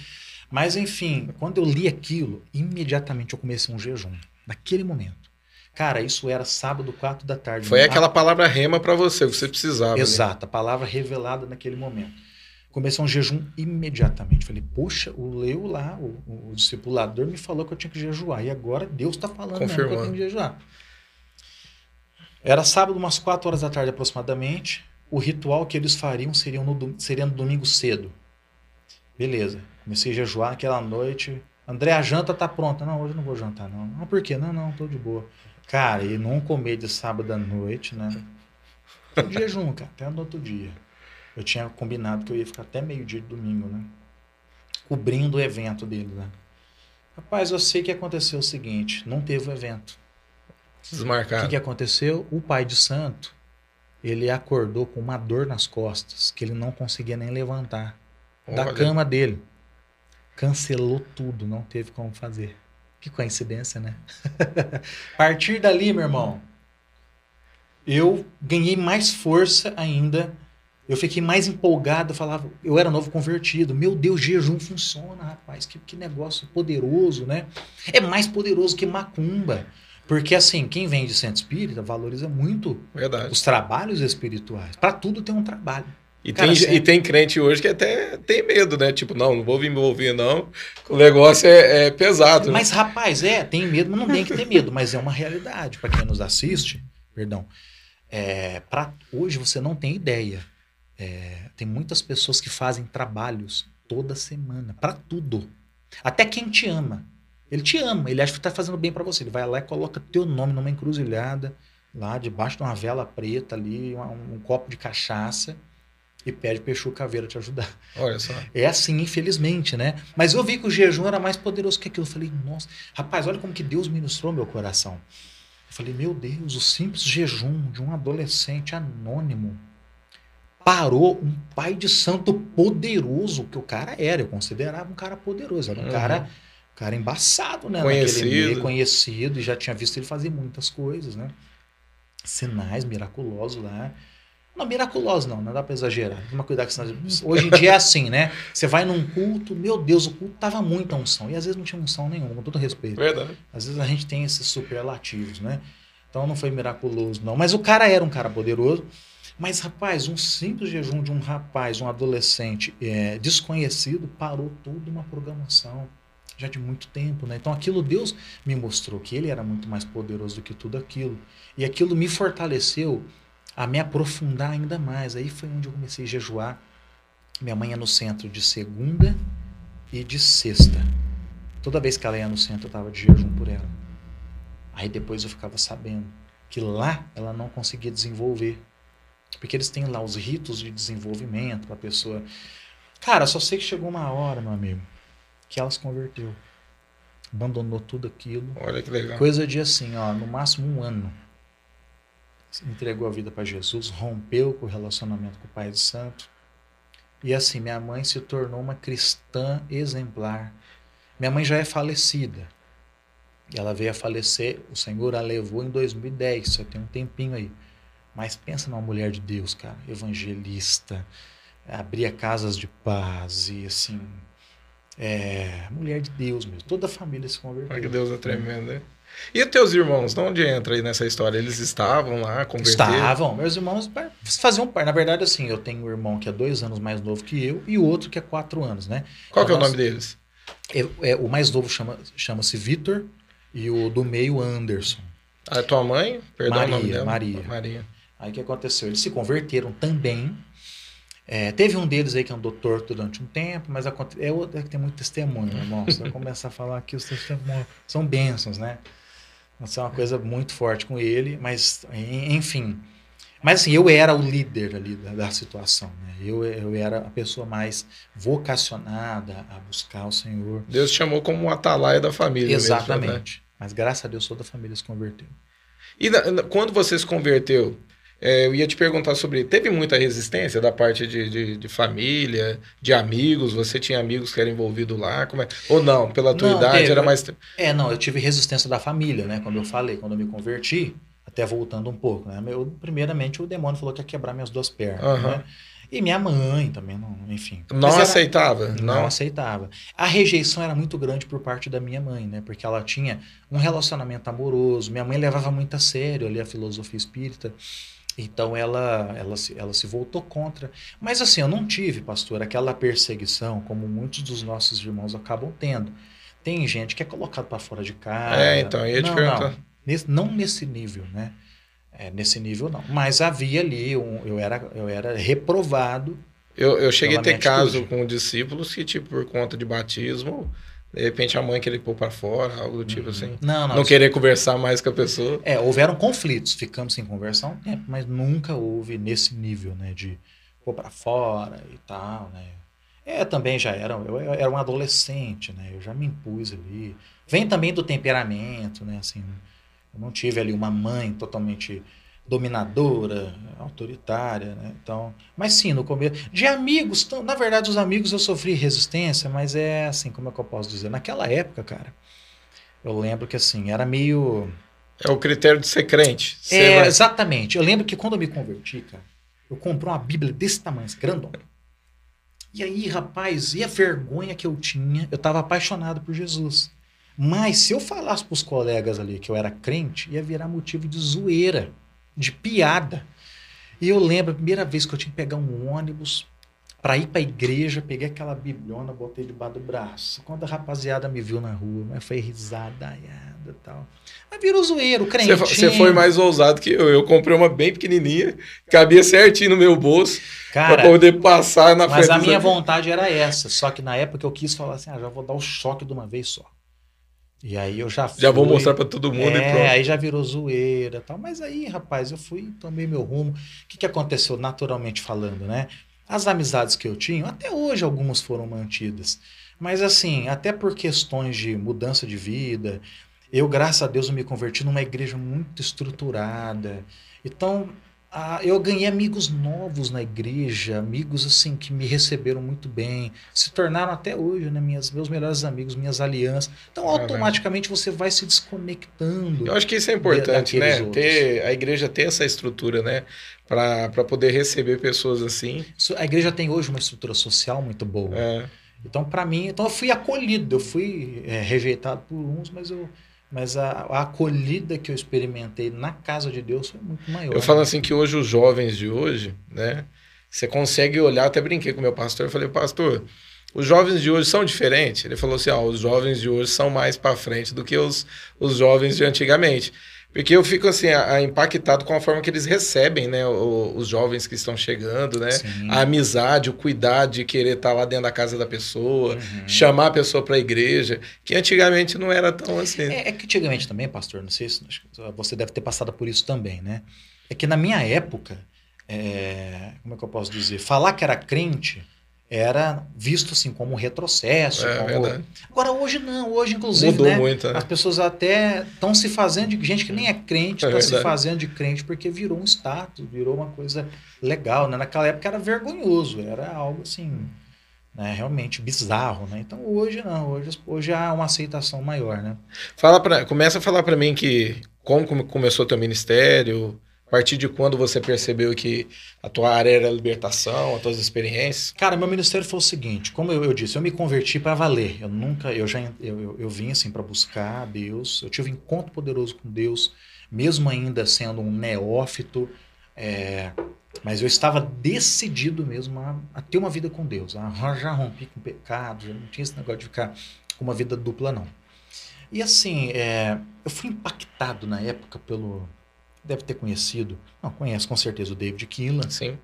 Speaker 2: Mas enfim, quando eu li aquilo, imediatamente eu comecei um jejum. Naquele momento. Cara, isso era sábado, quatro da tarde.
Speaker 1: Foi aquela palavra rema para você, você precisava.
Speaker 2: Né? Exato, né? a palavra revelada naquele momento. Comecei um jejum imediatamente. Falei, puxa, o Leu lá, o, o, discipulador, me falou que eu tinha que jejuar. E agora Deus está falando mesmo que eu tenho que jejuar. Era sábado, umas quatro horas da tarde aproximadamente. O ritual que eles fariam seria no, seria no domingo cedo. Beleza. Comecei a jejuar aquela noite. André, a janta tá pronta. Não, hoje não vou jantar, não. Não, por quê? Não, não, tô de boa. Cara, e não comer de sábado à noite, né? De jejum, cara, até no outro dia. Eu tinha combinado que eu ia ficar até meio-dia de domingo, né? Cobrindo o evento dele, né? Rapaz, eu sei que aconteceu o seguinte: não teve o evento.
Speaker 1: Desmarcado.
Speaker 2: O que, que aconteceu? O pai de santo, ele acordou com uma dor nas costas, que ele não conseguia nem levantar Vamos da fazer. cama dele. Cancelou tudo, não teve como fazer. Que coincidência, né? a partir dali, meu irmão, eu ganhei mais força ainda. Eu fiquei mais empolgado, falava, eu era novo convertido. Meu Deus, jejum funciona, rapaz. Que, que negócio poderoso, né? É mais poderoso que macumba. Porque, assim, quem vem de centro espírita valoriza muito
Speaker 1: Verdade.
Speaker 2: os trabalhos espirituais. Para tudo tem um trabalho.
Speaker 1: E, Cara, tem, e tem crente hoje que até tem medo, né? Tipo, não, não vou me envolver, não. O negócio é, é pesado. Né?
Speaker 2: Mas, rapaz, é, tem medo, mas não tem que ter medo. Mas é uma realidade. Para quem nos assiste, perdão. É, pra, hoje você não tem ideia. É, tem muitas pessoas que fazem trabalhos toda semana, para tudo. Até quem te ama. Ele te ama, ele acha que está fazendo bem para você. Ele vai lá e coloca teu nome numa encruzilhada, lá debaixo de uma vela preta ali, um, um copo de cachaça e pede Exu Caveira te ajudar.
Speaker 1: Olha só.
Speaker 2: É assim, infelizmente, né? Mas eu vi que o jejum era mais poderoso que aquilo. Eu falei, nossa, rapaz, olha como que Deus ministrou meu coração. Eu falei, meu Deus, o simples jejum de um adolescente anônimo parou um pai de santo poderoso que o cara era. Eu considerava um cara poderoso, era um uhum. cara, cara embaçado, né?
Speaker 1: Conhecido. Meio,
Speaker 2: conhecido, e já tinha visto ele fazer muitas coisas, né? Sinais miraculosos lá. Não, miraculosa não, não dá para exagerar. Cuidado com isso. Hoje em dia é assim, né? Você vai num culto, meu Deus, o culto tava muita unção. E às vezes não tinha unção nenhuma, com todo respeito.
Speaker 1: Verdade.
Speaker 2: Às vezes a gente tem esses superlativos, né? Então não foi miraculoso, não. Mas o cara era um cara poderoso. Mas, rapaz, um simples jejum de um rapaz, um adolescente é, desconhecido, parou toda uma programação já de muito tempo, né? Então aquilo Deus me mostrou que ele era muito mais poderoso do que tudo aquilo. E aquilo me fortaleceu a me aprofundar ainda mais. Aí foi onde eu comecei a jejuar. Minha mãe ia no centro de segunda e de sexta. Toda vez que ela ia no centro, eu estava de jejum por ela. Aí depois eu ficava sabendo que lá ela não conseguia desenvolver. Porque eles têm lá os ritos de desenvolvimento para a pessoa. Cara, só sei que chegou uma hora, meu amigo, que ela se converteu. Abandonou tudo aquilo.
Speaker 1: Olha que legal.
Speaker 2: Coisa de assim, ó, no máximo um ano entregou a vida para Jesus, rompeu com o relacionamento com o Pai de Santo. E assim, minha mãe se tornou uma cristã exemplar. Minha mãe já é falecida. Ela veio a falecer, o Senhor a levou em 2010, só tem um tempinho aí. Mas pensa numa mulher de Deus, cara, evangelista, abria casas de paz e assim, é, mulher de Deus mesmo. Toda a família se converteu.
Speaker 1: Olha que Deus é tremendo, né? E os teus irmãos, de onde entra aí nessa história? Eles estavam lá, converteram?
Speaker 2: Estavam. Meus irmãos faziam parte. Na verdade, assim, eu tenho um irmão que é dois anos mais novo que eu e o outro que é quatro anos, né?
Speaker 1: Qual que é o nome deles?
Speaker 2: É, é, o mais novo chama, chama-se Vitor e o do meio Anderson.
Speaker 1: A tua mãe? Perdão
Speaker 2: Maria,
Speaker 1: o nome dela.
Speaker 2: Maria.
Speaker 1: Maria.
Speaker 2: Aí o que aconteceu? Eles se converteram também. É, teve um deles aí que andou torto durante um tempo, mas é outro é que tem muito testemunho, irmão. Se eu começar a falar aqui, os testemunhos são bênçãos, né? Isso é uma coisa muito forte com ele, mas enfim. Mas assim, eu era o líder ali da, da situação, né? Eu, eu era a pessoa mais vocacionada a buscar o Senhor.
Speaker 1: Deus chamou como um atalaia da família.
Speaker 2: Exatamente.
Speaker 1: Mesmo, né?
Speaker 2: Mas graças a Deus toda a família se converteu.
Speaker 1: E na, na, quando você se converteu, é, eu ia te perguntar sobre. Teve muita resistência da parte de, de, de, família, de amigos? Você tinha amigos que eram envolvidos lá? Como é? Ou não? Pela tua
Speaker 2: Não,
Speaker 1: idade
Speaker 2: teve.
Speaker 1: era mais.
Speaker 2: É, não, eu tive resistência da família, né? Quando eu falei, quando eu me converti, até voltando um pouco, né? Eu, primeiramente, o demônio falou que ia quebrar minhas duas pernas,
Speaker 1: Aham.
Speaker 2: né? E minha mãe também, não, enfim.
Speaker 1: Não
Speaker 2: era-
Speaker 1: aceitava?
Speaker 2: Não
Speaker 1: Não.
Speaker 2: aceitava. A rejeição era muito grande por parte da minha mãe, né? Porque ela tinha um relacionamento amoroso. Minha mãe levava muito a sério ali a filosofia espírita. Então ela, ela, se, ela se voltou contra. Mas assim, eu não tive, pastor, aquela perseguição como muitos dos nossos irmãos acabam tendo. Tem gente que é colocado para fora de casa.
Speaker 1: É, então, eu ia te
Speaker 2: não,
Speaker 1: perguntar.
Speaker 2: Não, nesse, não nesse nível, né? É, nesse nível não. Mas havia ali, um, eu, era, eu era reprovado
Speaker 1: Eu, eu cheguei a ter caso com discípulos que, tipo, por conta de batismo, de repente a mãe queria pôr para fora, algo do tipo assim.
Speaker 2: Não, não.
Speaker 1: Não querer conversar mais com a pessoa.
Speaker 2: É, houveram conflitos, ficamos sem conversar um tempo, mas nunca houve nesse nível, né, de pôr pra fora e tal, né. É, também já era, eu, eu era um adolescente, né, eu já me impus ali. Vem também do temperamento, né, assim, eu não tive ali uma mãe totalmente dominadora, autoritária, né, então, mas sim, no começo, de amigos, na verdade os amigos eu sofri resistência, mas é assim, como é que eu posso dizer, naquela época, cara, eu lembro que assim, era meio...
Speaker 1: É o critério de ser crente. Você
Speaker 2: É,
Speaker 1: vai-
Speaker 2: exatamente. Eu lembro que quando eu me converti, cara, eu comprei uma Bíblia desse tamanho, grandona. E aí, rapaz, e a vergonha que eu tinha? Eu estava apaixonado por Jesus. Mas se eu falasse pros colegas ali que eu era crente, ia virar motivo de zoeira, de piada. E eu lembro a primeira vez que eu tinha que pegar um ônibus para ir para a igreja, peguei aquela bibliona, botei debaixo do braço. Quando a rapaziada me viu na rua, mas foi risadaiada e tal. Mas virou zoeiro, crente.
Speaker 1: Você, foi mais ousado que eu. Eu comprei uma bem pequenininha, cabia certinho no meu bolso, para poder passar na
Speaker 2: Mas
Speaker 1: frente.
Speaker 2: a
Speaker 1: dos
Speaker 2: minha vontade era essa. Só que na época eu quis falar assim: ah, já vou dar o choque de uma vez só. E aí eu já
Speaker 1: Já vou
Speaker 2: fui-
Speaker 1: mostrar para todo mundo e
Speaker 2: é,
Speaker 1: pronto.
Speaker 2: aí já virou zoeira e tal. Mas aí, rapaz, eu fui, tomei meu rumo. O que, que aconteceu naturalmente falando, né? As amizades que eu tinha, até hoje algumas foram mantidas. Mas assim, até por questões de mudança de vida, eu, graças a Deus, eu me converti numa igreja muito estruturada. Então, ah, eu ganhei amigos novos na igreja, amigos assim que me receberam muito bem, se tornaram até hoje, né, minhas, meus melhores amigos, minhas alianças. Então, automaticamente você vai se desconectando.
Speaker 1: Eu acho que isso é importante, né?
Speaker 2: outros.
Speaker 1: Ter, a igreja ter essa estrutura, né? Para poder receber pessoas assim.
Speaker 2: A igreja tem hoje uma estrutura social muito boa.
Speaker 1: É.
Speaker 2: Então, para mim, então eu fui acolhido, eu fui é, rejeitado por uns, mas eu mas a, a acolhida que eu experimentei na casa de Deus foi muito maior.
Speaker 1: Eu falo assim que hoje os jovens de hoje, né? Você consegue olhar, até brinquei com o meu pastor, eu falei, pastor, os jovens de hoje são diferentes? Ele falou assim, ah, os jovens de hoje são mais para frente do que os, os jovens de antigamente. Porque eu fico assim, a- a impactado com a forma que eles recebem, né? o- os jovens que estão chegando, né?
Speaker 2: Sim.
Speaker 1: A amizade, o cuidado de querer estar lá dentro da casa da pessoa,
Speaker 2: Uhum.
Speaker 1: chamar a pessoa para a igreja, que antigamente não era tão assim.
Speaker 2: É, é que antigamente também, pastor, não sei se você deve ter passado por isso também, né? É que na minha época, é, como é que eu posso dizer? Falar que era crente era visto assim como um retrocesso.
Speaker 1: É,
Speaker 2: como...
Speaker 1: verdade.
Speaker 2: Agora hoje não, hoje inclusive
Speaker 1: Mudou
Speaker 2: né,
Speaker 1: muito, né?
Speaker 2: as pessoas até estão se fazendo de gente que nem é crente,
Speaker 1: É
Speaker 2: está se fazendo de crente porque virou um status, virou uma coisa legal, né? Naquela época era vergonhoso, era algo assim, né, realmente bizarro, né? Então hoje não, hoje, hoje há uma aceitação maior, né?
Speaker 1: Fala pra, começa a falar pra mim que como come- começou teu ministério, a partir de quando você percebeu que a tua área era a libertação, as tuas experiências.
Speaker 2: Cara, meu ministério foi o seguinte, como eu, eu disse, eu me converti para valer. Eu nunca, eu já, eu, eu, eu vim assim para buscar Deus. Eu tive um encontro poderoso com Deus, mesmo ainda sendo um neófito. é, mas eu estava decidido mesmo a, a ter uma vida com Deus. A, já rompi com pecado, já não tinha esse negócio de ficar com uma vida dupla, não. E assim, é, eu fui impactado na época pelo. Deve ter conhecido. Não, conhece com certeza o David Keelan.
Speaker 1: Sim,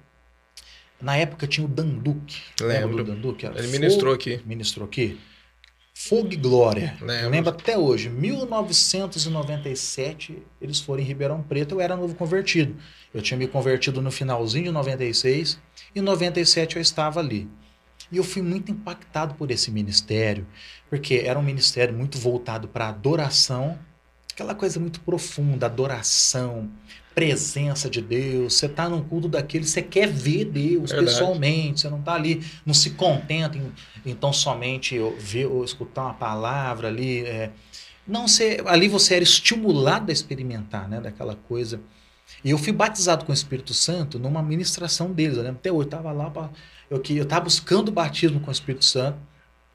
Speaker 2: Na época tinha o Dan Duque. Lembra
Speaker 1: lembro.
Speaker 2: do Dan? Era
Speaker 1: Ele ministrou aqui.
Speaker 2: Ministrou aqui? Fogo e Glória.
Speaker 1: Lembro.
Speaker 2: Lembro até hoje. 1997, eles foram em Ribeirão Preto, eu era novo convertido. Eu tinha me convertido no finalzinho de 96 e em 97 eu estava ali. E eu fui muito impactado por esse ministério, porque era um ministério muito voltado para adoração, aquela coisa muito profunda, adoração, presença de Deus. Você está num culto daquele, você quer ver Deus
Speaker 1: Verdade.
Speaker 2: pessoalmente, você não está ali, não se contenta em, então somente ver ou escutar uma palavra ali. é. Não, você, ali você era estimulado a experimentar, né, daquela coisa. E eu fui batizado com o Espírito Santo numa ministração deles. Eu lembro até hoje, eu estava lá, pra, eu estava buscando o batismo com o Espírito Santo,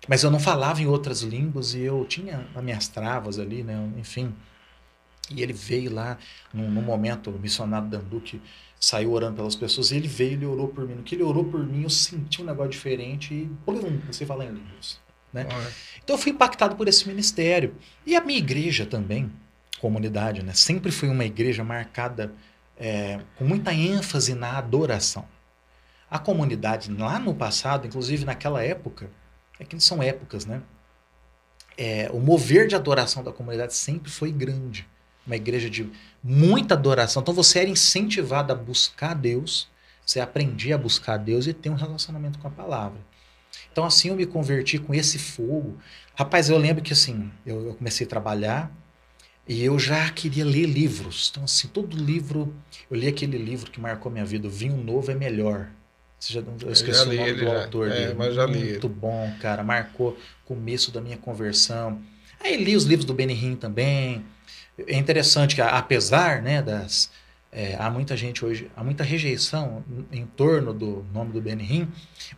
Speaker 2: mas eu não falava em outras línguas e eu tinha as minhas travas ali, né, enfim. E ele veio lá, num, num momento, o missionário Danduque saiu orando pelas pessoas, e ele veio, ele orou por mim. No que ele orou por mim, eu senti um negócio diferente e, pum, comecei a falar em línguas. Né? Então eu fui impactado por esse ministério. E a minha igreja também, comunidade, né? Sempre foi uma igreja marcada é, com muita ênfase na adoração. A comunidade lá no passado, inclusive naquela época, é que são épocas, né? É, o mover de adoração da comunidade sempre foi grande. Uma igreja de muita adoração. Então você era incentivado a buscar Deus, você aprendia a buscar Deus e ter um relacionamento com a palavra. Então assim eu me converti com esse fogo. Rapaz, eu lembro que assim, eu, eu comecei a trabalhar e eu já queria ler livros. Então assim, todo livro, eu li aquele livro que marcou minha vida, o Vinho Novo é Melhor. Você já, eu esqueci
Speaker 1: já
Speaker 2: o
Speaker 1: li
Speaker 2: nome
Speaker 1: ele
Speaker 2: do
Speaker 1: já.
Speaker 2: autor
Speaker 1: É,
Speaker 2: dele.
Speaker 1: mas já li
Speaker 2: Muito bom, cara. Marcou o começo da minha conversão. Aí li os livros do Benihim também. É interessante que, apesar né, das. é, há muita gente hoje, há muita rejeição em torno do nome do Benihim.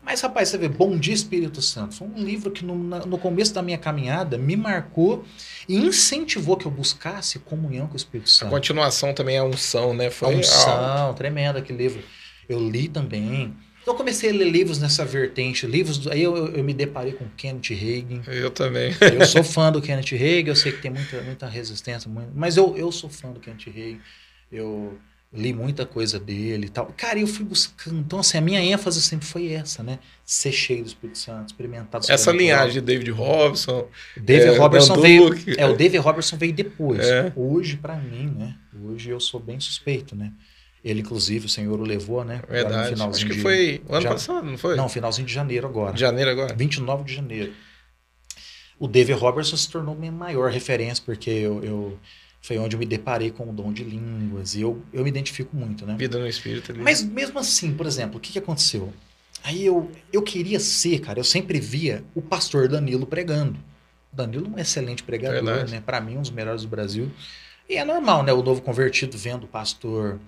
Speaker 2: Mas, rapaz, você vê, Bom Dia Espírito Santo. Foi um livro que no, no começo da minha caminhada me marcou e incentivou que eu buscasse comunhão com o Espírito
Speaker 1: A
Speaker 2: Santo.
Speaker 1: continuação também é a unção, né?
Speaker 2: A
Speaker 1: Foi
Speaker 2: unção, tremendo aquele livro. Eu li também. Então eu comecei a ler livros nessa vertente, livros, do- aí eu, eu, eu me deparei com Kenneth Hagin.
Speaker 1: Eu também.
Speaker 2: Eu sou fã do Kenneth Hagin, eu sei que tem muita, muita resistência, muito- mas eu, eu sou fã do Kenneth Hagin. Eu li muita coisa dele e tal. Cara, eu fui buscando. Então, assim, a minha ênfase sempre foi essa, né? Ser cheio do Espírito Santo, experimentar
Speaker 1: Essa linhagem de David Robson.
Speaker 2: David
Speaker 1: É,
Speaker 2: Robertson veio. É, o David Robertson veio depois.
Speaker 1: É.
Speaker 2: Hoje, pra mim, né? Hoje eu sou bem suspeito, né? Ele, inclusive, o Senhor o levou, né?
Speaker 1: Verdade. Acho que
Speaker 2: de-
Speaker 1: foi o ano
Speaker 2: já-
Speaker 1: passado, não foi?
Speaker 2: Não, finalzinho de janeiro agora.
Speaker 1: De janeiro agora.
Speaker 2: 29 de janeiro. O David Robertson se tornou minha maior referência, porque eu, eu- foi onde eu me deparei com o dom de línguas. E eu, eu me identifico muito, né?
Speaker 1: Vida no Espírito ali.
Speaker 2: Mas mesmo assim, por exemplo, o que, que aconteceu? Aí eu, eu queria ser, cara, eu sempre via o pastor Danilo pregando. Danilo é um excelente pregador,
Speaker 1: Verdade.
Speaker 2: né? Para mim, um dos melhores do Brasil. E é normal, né? O novo convertido vendo o pastor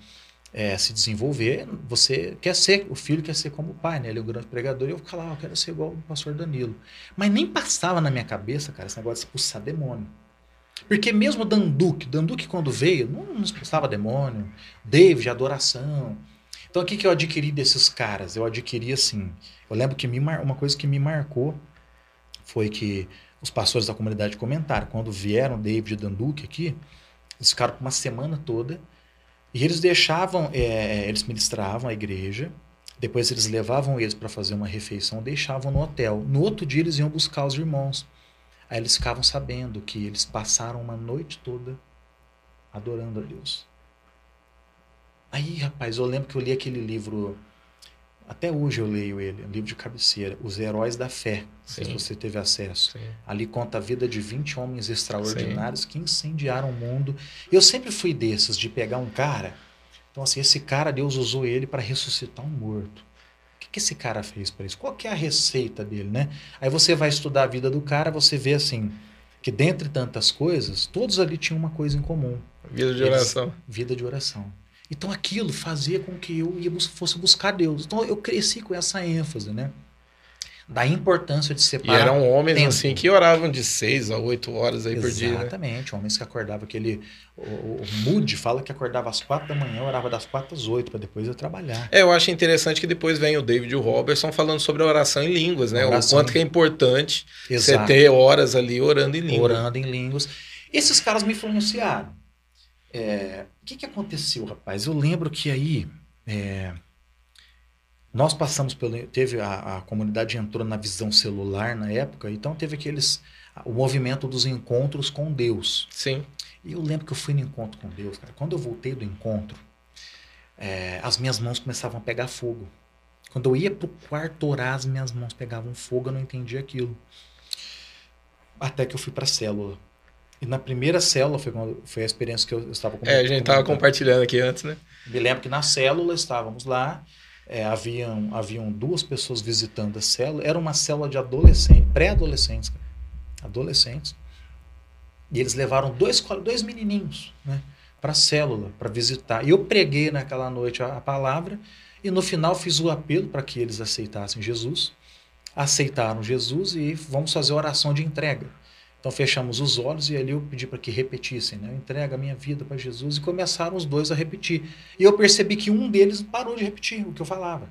Speaker 2: é, se desenvolver, você quer ser, o filho quer ser como o pai, né? Ele é o grande pregador, e eu ficava lá, eu quero ser igual o pastor Danilo. Mas nem passava na minha cabeça, cara, esse negócio de expulsar demônio. Porque mesmo Danduque, Danduque quando veio, não, não expulsava demônio, David, adoração. Então o que, que eu adquiri desses caras? Eu adquiri assim, eu lembro que me mar- uma coisa que me marcou foi que os pastores da comunidade comentaram, quando vieram David e Danduque aqui, eles ficaram uma semana toda e eles deixavam, é, eles ministravam a igreja, depois eles levavam eles para fazer uma refeição, deixavam no hotel. No outro dia eles iam buscar os irmãos. Aí eles ficavam sabendo que eles passaram uma noite toda adorando a Deus. Aí, rapaz, eu lembro que eu li aquele livro Até hoje eu leio ele, um livro de cabeceira, Os Heróis da Fé. Sei se
Speaker 1: Sim.
Speaker 2: você teve acesso.
Speaker 1: Sim.
Speaker 2: Ali conta a vida de 20 homens extraordinários que incendiaram o mundo. Eu sempre fui desses, de pegar um cara. Então, assim, esse cara, Deus usou ele para ressuscitar um morto. O que, que esse cara fez para isso? Qual que é a receita dele, né? Aí você vai estudar a vida do cara, você vê assim, que dentre tantas coisas, todos ali tinham uma coisa em comum:
Speaker 1: Vida de
Speaker 2: Eles-
Speaker 1: oração.
Speaker 2: vida de oração. Então aquilo fazia com que eu ia fosse buscar Deus. Então eu cresci com essa ênfase, né? Da importância de
Speaker 1: E
Speaker 2: separar.
Speaker 1: eram homens
Speaker 2: tempo.
Speaker 1: assim que oravam de seis a oito horas aí por dia. Né?
Speaker 2: Exatamente, homens que acordavam aquele. O, o, Moody fala que acordava às quatro da manhã, orava das quatro às oito, para depois eu trabalhar.
Speaker 1: É, eu acho interessante que depois vem o David e o Robertson falando sobre a oração em línguas, né?
Speaker 2: Oração
Speaker 1: o quanto
Speaker 2: em-
Speaker 1: que é importante você
Speaker 2: Exato.
Speaker 1: ter horas ali orando em língua.
Speaker 2: orando em línguas. Esses caras me influenciaram. É, o que, que aconteceu, rapaz? Eu lembro que aí é, nós passamos pelo. Teve a, a comunidade entrou na visão celular na época, então teve aqueles. O movimento dos encontros com Deus.
Speaker 1: Sim.
Speaker 2: E eu lembro que eu fui no encontro com Deus, cara. Quando eu voltei do encontro, é, as minhas mãos começavam a pegar fogo. Quando eu ia pro quarto orar, as minhas mãos pegavam fogo, eu não entendia aquilo. Até que eu fui pra célula. E na primeira célula foi, quando- foi a experiência que eu, eu estava
Speaker 1: É, a gente tava
Speaker 2: comentando.
Speaker 1: compartilhando aqui antes, né?
Speaker 2: Me lembro que na célula estávamos lá, é, haviam, haviam duas pessoas visitando a célula. Era uma célula de adolescentes, pré-adolescentes, cara. adolescentes. E eles levaram dois, dois menininhos né, para a célula, para visitar. E eu preguei naquela noite a, a palavra e no final fiz o apelo para que eles aceitassem Jesus. Aceitaram Jesus e vamos fazer a oração de entrega. Então fechamos os olhos e ali eu pedi para que repetissem, né? Eu entrego a minha vida para Jesus e começaram os dois a repetir. E eu percebi que um deles parou de repetir o que eu falava.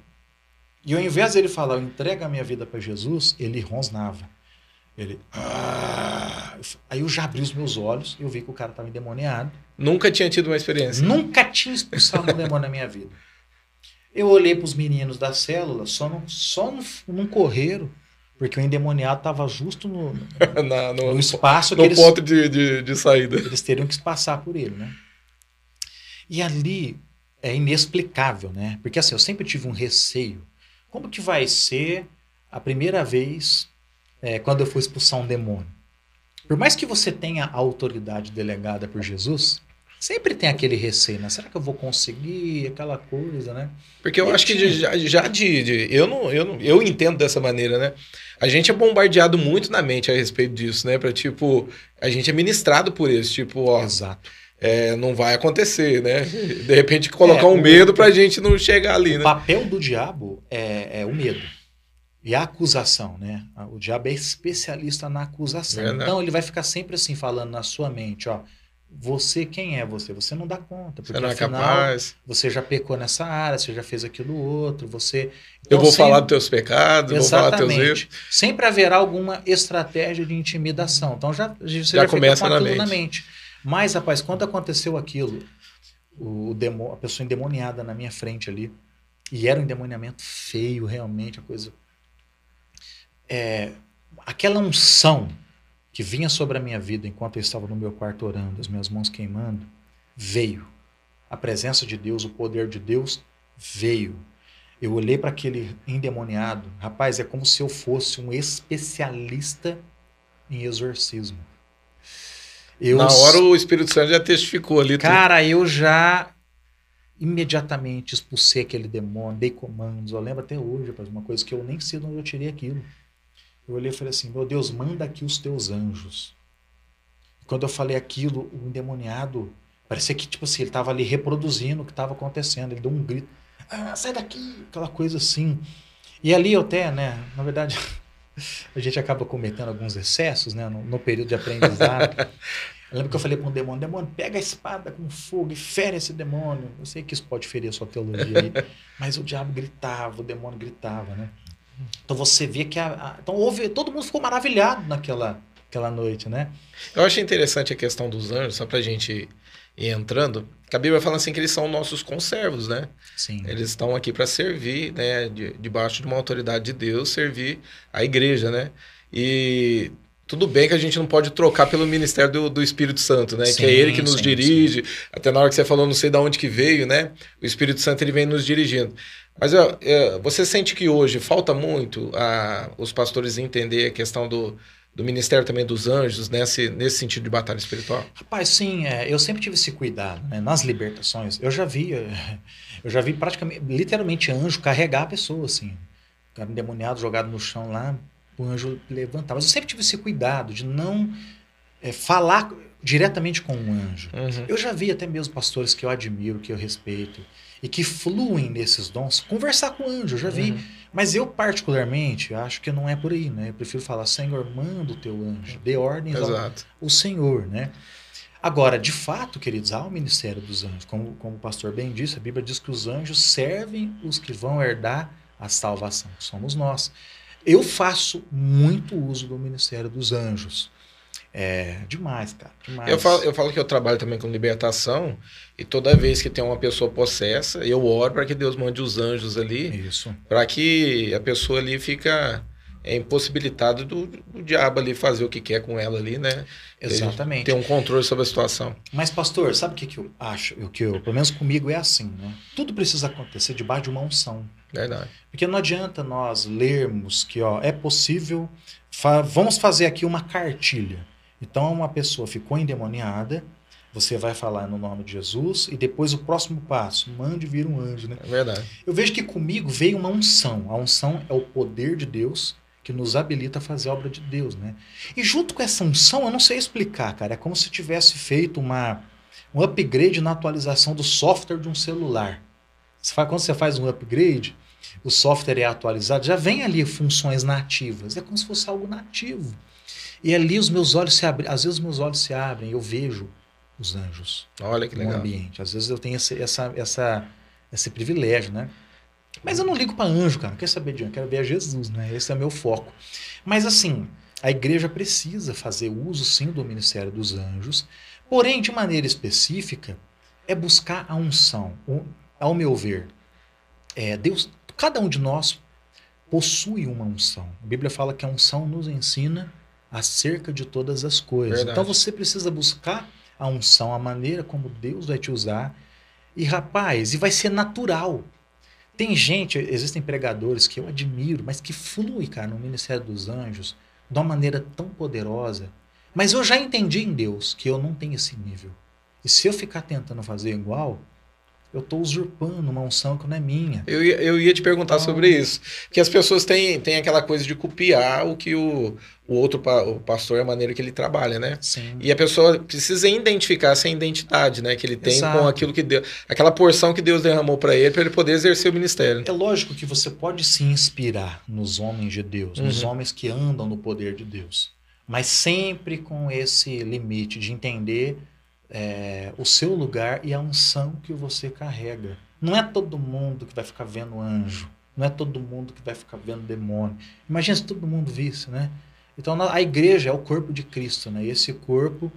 Speaker 2: E ao invés dele falar, eu entrego a minha vida para Jesus, ele rosnava. Ele. "Ah". Aí eu já abri os meus olhos e eu vi que o cara estava endemoniado.
Speaker 1: Nunca tinha tido uma experiência.
Speaker 2: Nunca tinha expulsado um demônio na minha vida. Eu olhei para os meninos da célula, só não, só não, não correram, porque o endemoniado estava justo no,
Speaker 1: Na- no,
Speaker 2: no espaço que
Speaker 1: no
Speaker 2: eles,
Speaker 1: ponto de, de, de saída.
Speaker 2: eles teriam que passar por ele, né? E ali é inexplicável, né? Porque assim, eu sempre tive um receio. Como que vai ser a primeira vez é, quando eu for expulsar um demônio? Por mais que você tenha a autoridade delegada por Jesus, sempre tem aquele receio, né? Será que eu vou conseguir aquela coisa, né?
Speaker 1: Porque eu
Speaker 2: Eu
Speaker 1: acho que
Speaker 2: tinha.
Speaker 1: já, já de, de- eu não, eu não, eu entendo dessa maneira, né? A gente é bombardeado muito na mente a respeito disso, né? Pra tipo, a gente é ministrado por isso, tipo, ó,
Speaker 2: Exato.
Speaker 1: é, não vai acontecer, né? De repente colocar
Speaker 2: É,
Speaker 1: um
Speaker 2: o-
Speaker 1: medo pra gente não chegar ali,
Speaker 2: O
Speaker 1: né?
Speaker 2: papel do diabo é, é o medo. E a acusação, né? O diabo é especialista na acusação.
Speaker 1: Verdade.
Speaker 2: Então ele vai ficar sempre assim falando na sua mente, ó. Você, quem é você? Você não dá conta, porque
Speaker 1: Você não é
Speaker 2: afinal
Speaker 1: capaz.
Speaker 2: você já pecou nessa área, você já fez aquilo outro, você.
Speaker 1: Eu
Speaker 2: Então,
Speaker 1: vou
Speaker 2: sempre-
Speaker 1: falar dos teus pecados, vou falar dos teus erros.
Speaker 2: Sempre haverá alguma estratégia de intimidação. Então já, você
Speaker 1: Já
Speaker 2: já,
Speaker 1: começa
Speaker 2: com
Speaker 1: na
Speaker 2: aquilo na
Speaker 1: mente.
Speaker 2: mente. Mas, rapaz, quando aconteceu aquilo, o demo, a pessoa endemoniada na minha frente ali, e era um endemoniamento feio, realmente, a coisa. É, aquela unção que vinha sobre a minha vida enquanto eu estava no meu quarto orando, as minhas mãos queimando, veio. A presença de Deus, o poder de Deus veio. Eu olhei para aquele endemoniado, rapaz, é como se eu fosse um especialista em exorcismo. Eu,
Speaker 1: Na hora o Espírito Santo já testificou ali. tudo.
Speaker 2: cara, eu já imediatamente expulsei aquele demônio, dei comandos. Eu lembro até hoje, rapaz, uma coisa que eu nem sei de onde eu tirei aquilo. Eu olhei e falei assim: Meu Deus, manda aqui os teus anjos. Quando eu falei aquilo, o endemoniado, parecia que tipo assim, ele estava ali reproduzindo o que estava acontecendo. Ele deu um grito: ah, sai daqui! Aquela coisa assim. E ali eu até, né, na verdade, a gente acaba cometendo alguns excessos, né, no, no período de aprendizado. Eu lembro que eu falei para um demônio: demônio, pega a espada com fogo e fere esse demônio. Eu sei que isso pode ferir a sua teologia aí, mas o diabo gritava, o demônio gritava, né? Então você vê que a, a- então houve, todo mundo ficou maravilhado naquela aquela noite, né?
Speaker 1: Eu achei interessante a questão dos anjos, só pra gente ir entrando. Que a Bíblia fala assim que eles são nossos conservos, né?
Speaker 2: Sim.
Speaker 1: Eles estão aqui para servir, né? de- debaixo de uma autoridade de Deus, servir a igreja, né? E Tudo bem que a gente não pode trocar pelo ministério do, do Espírito Santo, né?
Speaker 2: Sim,
Speaker 1: que é ele que nos
Speaker 2: sim,
Speaker 1: dirige. Até na hora que você falou, não sei de onde que veio, né? O Espírito Santo ele vem nos dirigindo. Mas ó, é, você sente que hoje falta muito a, os pastores entender a questão do, do ministério também dos anjos nesse, nesse sentido de batalha espiritual?
Speaker 2: Rapaz, sim, é, eu sempre tive esse cuidado. Né? Nas libertações, eu já vi, eu já vi praticamente, literalmente, anjo carregar a pessoa, assim. O cara endemoniado jogado no chão lá, o anjo levantar. Mas eu sempre tive esse cuidado de não é, falar diretamente com um anjo.
Speaker 1: Uhum.
Speaker 2: Eu já vi até mesmo pastores que eu admiro, que eu respeito, e que fluem nesses dons, conversar com o anjo, eu já vi.
Speaker 1: Uhum.
Speaker 2: Mas eu, particularmente, acho que não é por aí, né? Eu prefiro falar, Senhor, manda o teu anjo, dê ordens ao,
Speaker 1: Exato.
Speaker 2: o Senhor, né? Agora, de fato, queridos, há o ministério dos anjos. Como, como o pastor bem disse, a Bíblia diz que os anjos servem os que vão herdar a salvação, que somos nós. Eu faço muito uso do ministério dos anjos. É demais, cara. Demais.
Speaker 1: Eu falo, eu falo que eu trabalho também com libertação e toda vez que tem uma pessoa possessa, eu oro para que Deus mande os anjos ali,
Speaker 2: Isso.
Speaker 1: para que a pessoa ali fica é, impossibilitada do, do diabo ali fazer o que quer com ela ali, né?
Speaker 2: Exatamente.
Speaker 1: Ter um controle sobre a situação.
Speaker 2: Mas, pastor, sabe o que, que eu acho? O que eu, pelo menos comigo é assim, né? Tudo precisa acontecer debaixo de uma unção.
Speaker 1: Verdade.
Speaker 2: Porque não adianta nós lermos que ó, é possível, fa- vamos fazer aqui uma cartilha. Então, uma pessoa ficou endemoniada, você vai falar no nome de Jesus, e depois o próximo passo, mande vir um anjo. Né?
Speaker 1: É verdade.
Speaker 2: Eu vejo que comigo veio uma unção. A unção é o poder de Deus que nos habilita a fazer a obra de Deus. Né? E junto com essa unção, eu não sei explicar, cara. É como se tivesse feito uma, um upgrade na atualização do software de um celular. Você faz- quando você faz um upgrade, o software é atualizado, já vem ali funções nativas. É como se fosse algo nativo. E ali os meus olhos se abrem, às vezes os meus olhos se abrem, eu vejo os anjos
Speaker 1: Olha que
Speaker 2: no
Speaker 1: legal.
Speaker 2: ambiente. Às vezes eu tenho esse, essa, essa, esse privilégio, né? Mas eu não ligo para anjo, cara. Não quero saber de anjo, quero ver a Jesus, né? Esse é meu foco. Mas assim, a igreja precisa fazer uso sim do ministério dos anjos, porém, de maneira específica, é buscar a unção. O- ao meu ver, é, Deus, cada um de nós possui uma unção. A Bíblia fala que a unção nos ensina acerca de todas as coisas.
Speaker 1: Verdade.
Speaker 2: Então você precisa buscar a unção, a maneira como Deus vai te usar. E rapaz, e vai ser natural. Tem gente, existem pregadores que eu admiro, mas que flui, cara, no ministério dos anjos de uma maneira tão poderosa. Mas eu já entendi em Deus que eu não tenho esse nível. E se eu ficar tentando fazer igual, eu estou usurpando uma unção que não é minha.
Speaker 1: Eu ia, eu ia te perguntar
Speaker 2: Então-
Speaker 1: sobre isso. Que as pessoas têm, têm aquela coisa de copiar o que o, o outro pa- o pastor, a maneira que ele trabalha, né?
Speaker 2: Sim.
Speaker 1: E a pessoa precisa identificar essa identidade, né, que ele tem
Speaker 2: Exato.
Speaker 1: com aquilo que Deus, aquela porção que Deus derramou para ele, para ele poder exercer o ministério.
Speaker 2: É lógico que você pode se inspirar nos homens de Deus, nos
Speaker 1: Uhum.
Speaker 2: homens que andam no poder de Deus, mas sempre com esse limite de entender é, o seu lugar e a unção que você carrega. Não é todo mundo que vai ficar vendo anjo, não é todo mundo que vai ficar vendo demônio. Imagina se todo mundo visse, né? Então a igreja é o corpo de Cristo, né? E esse corpo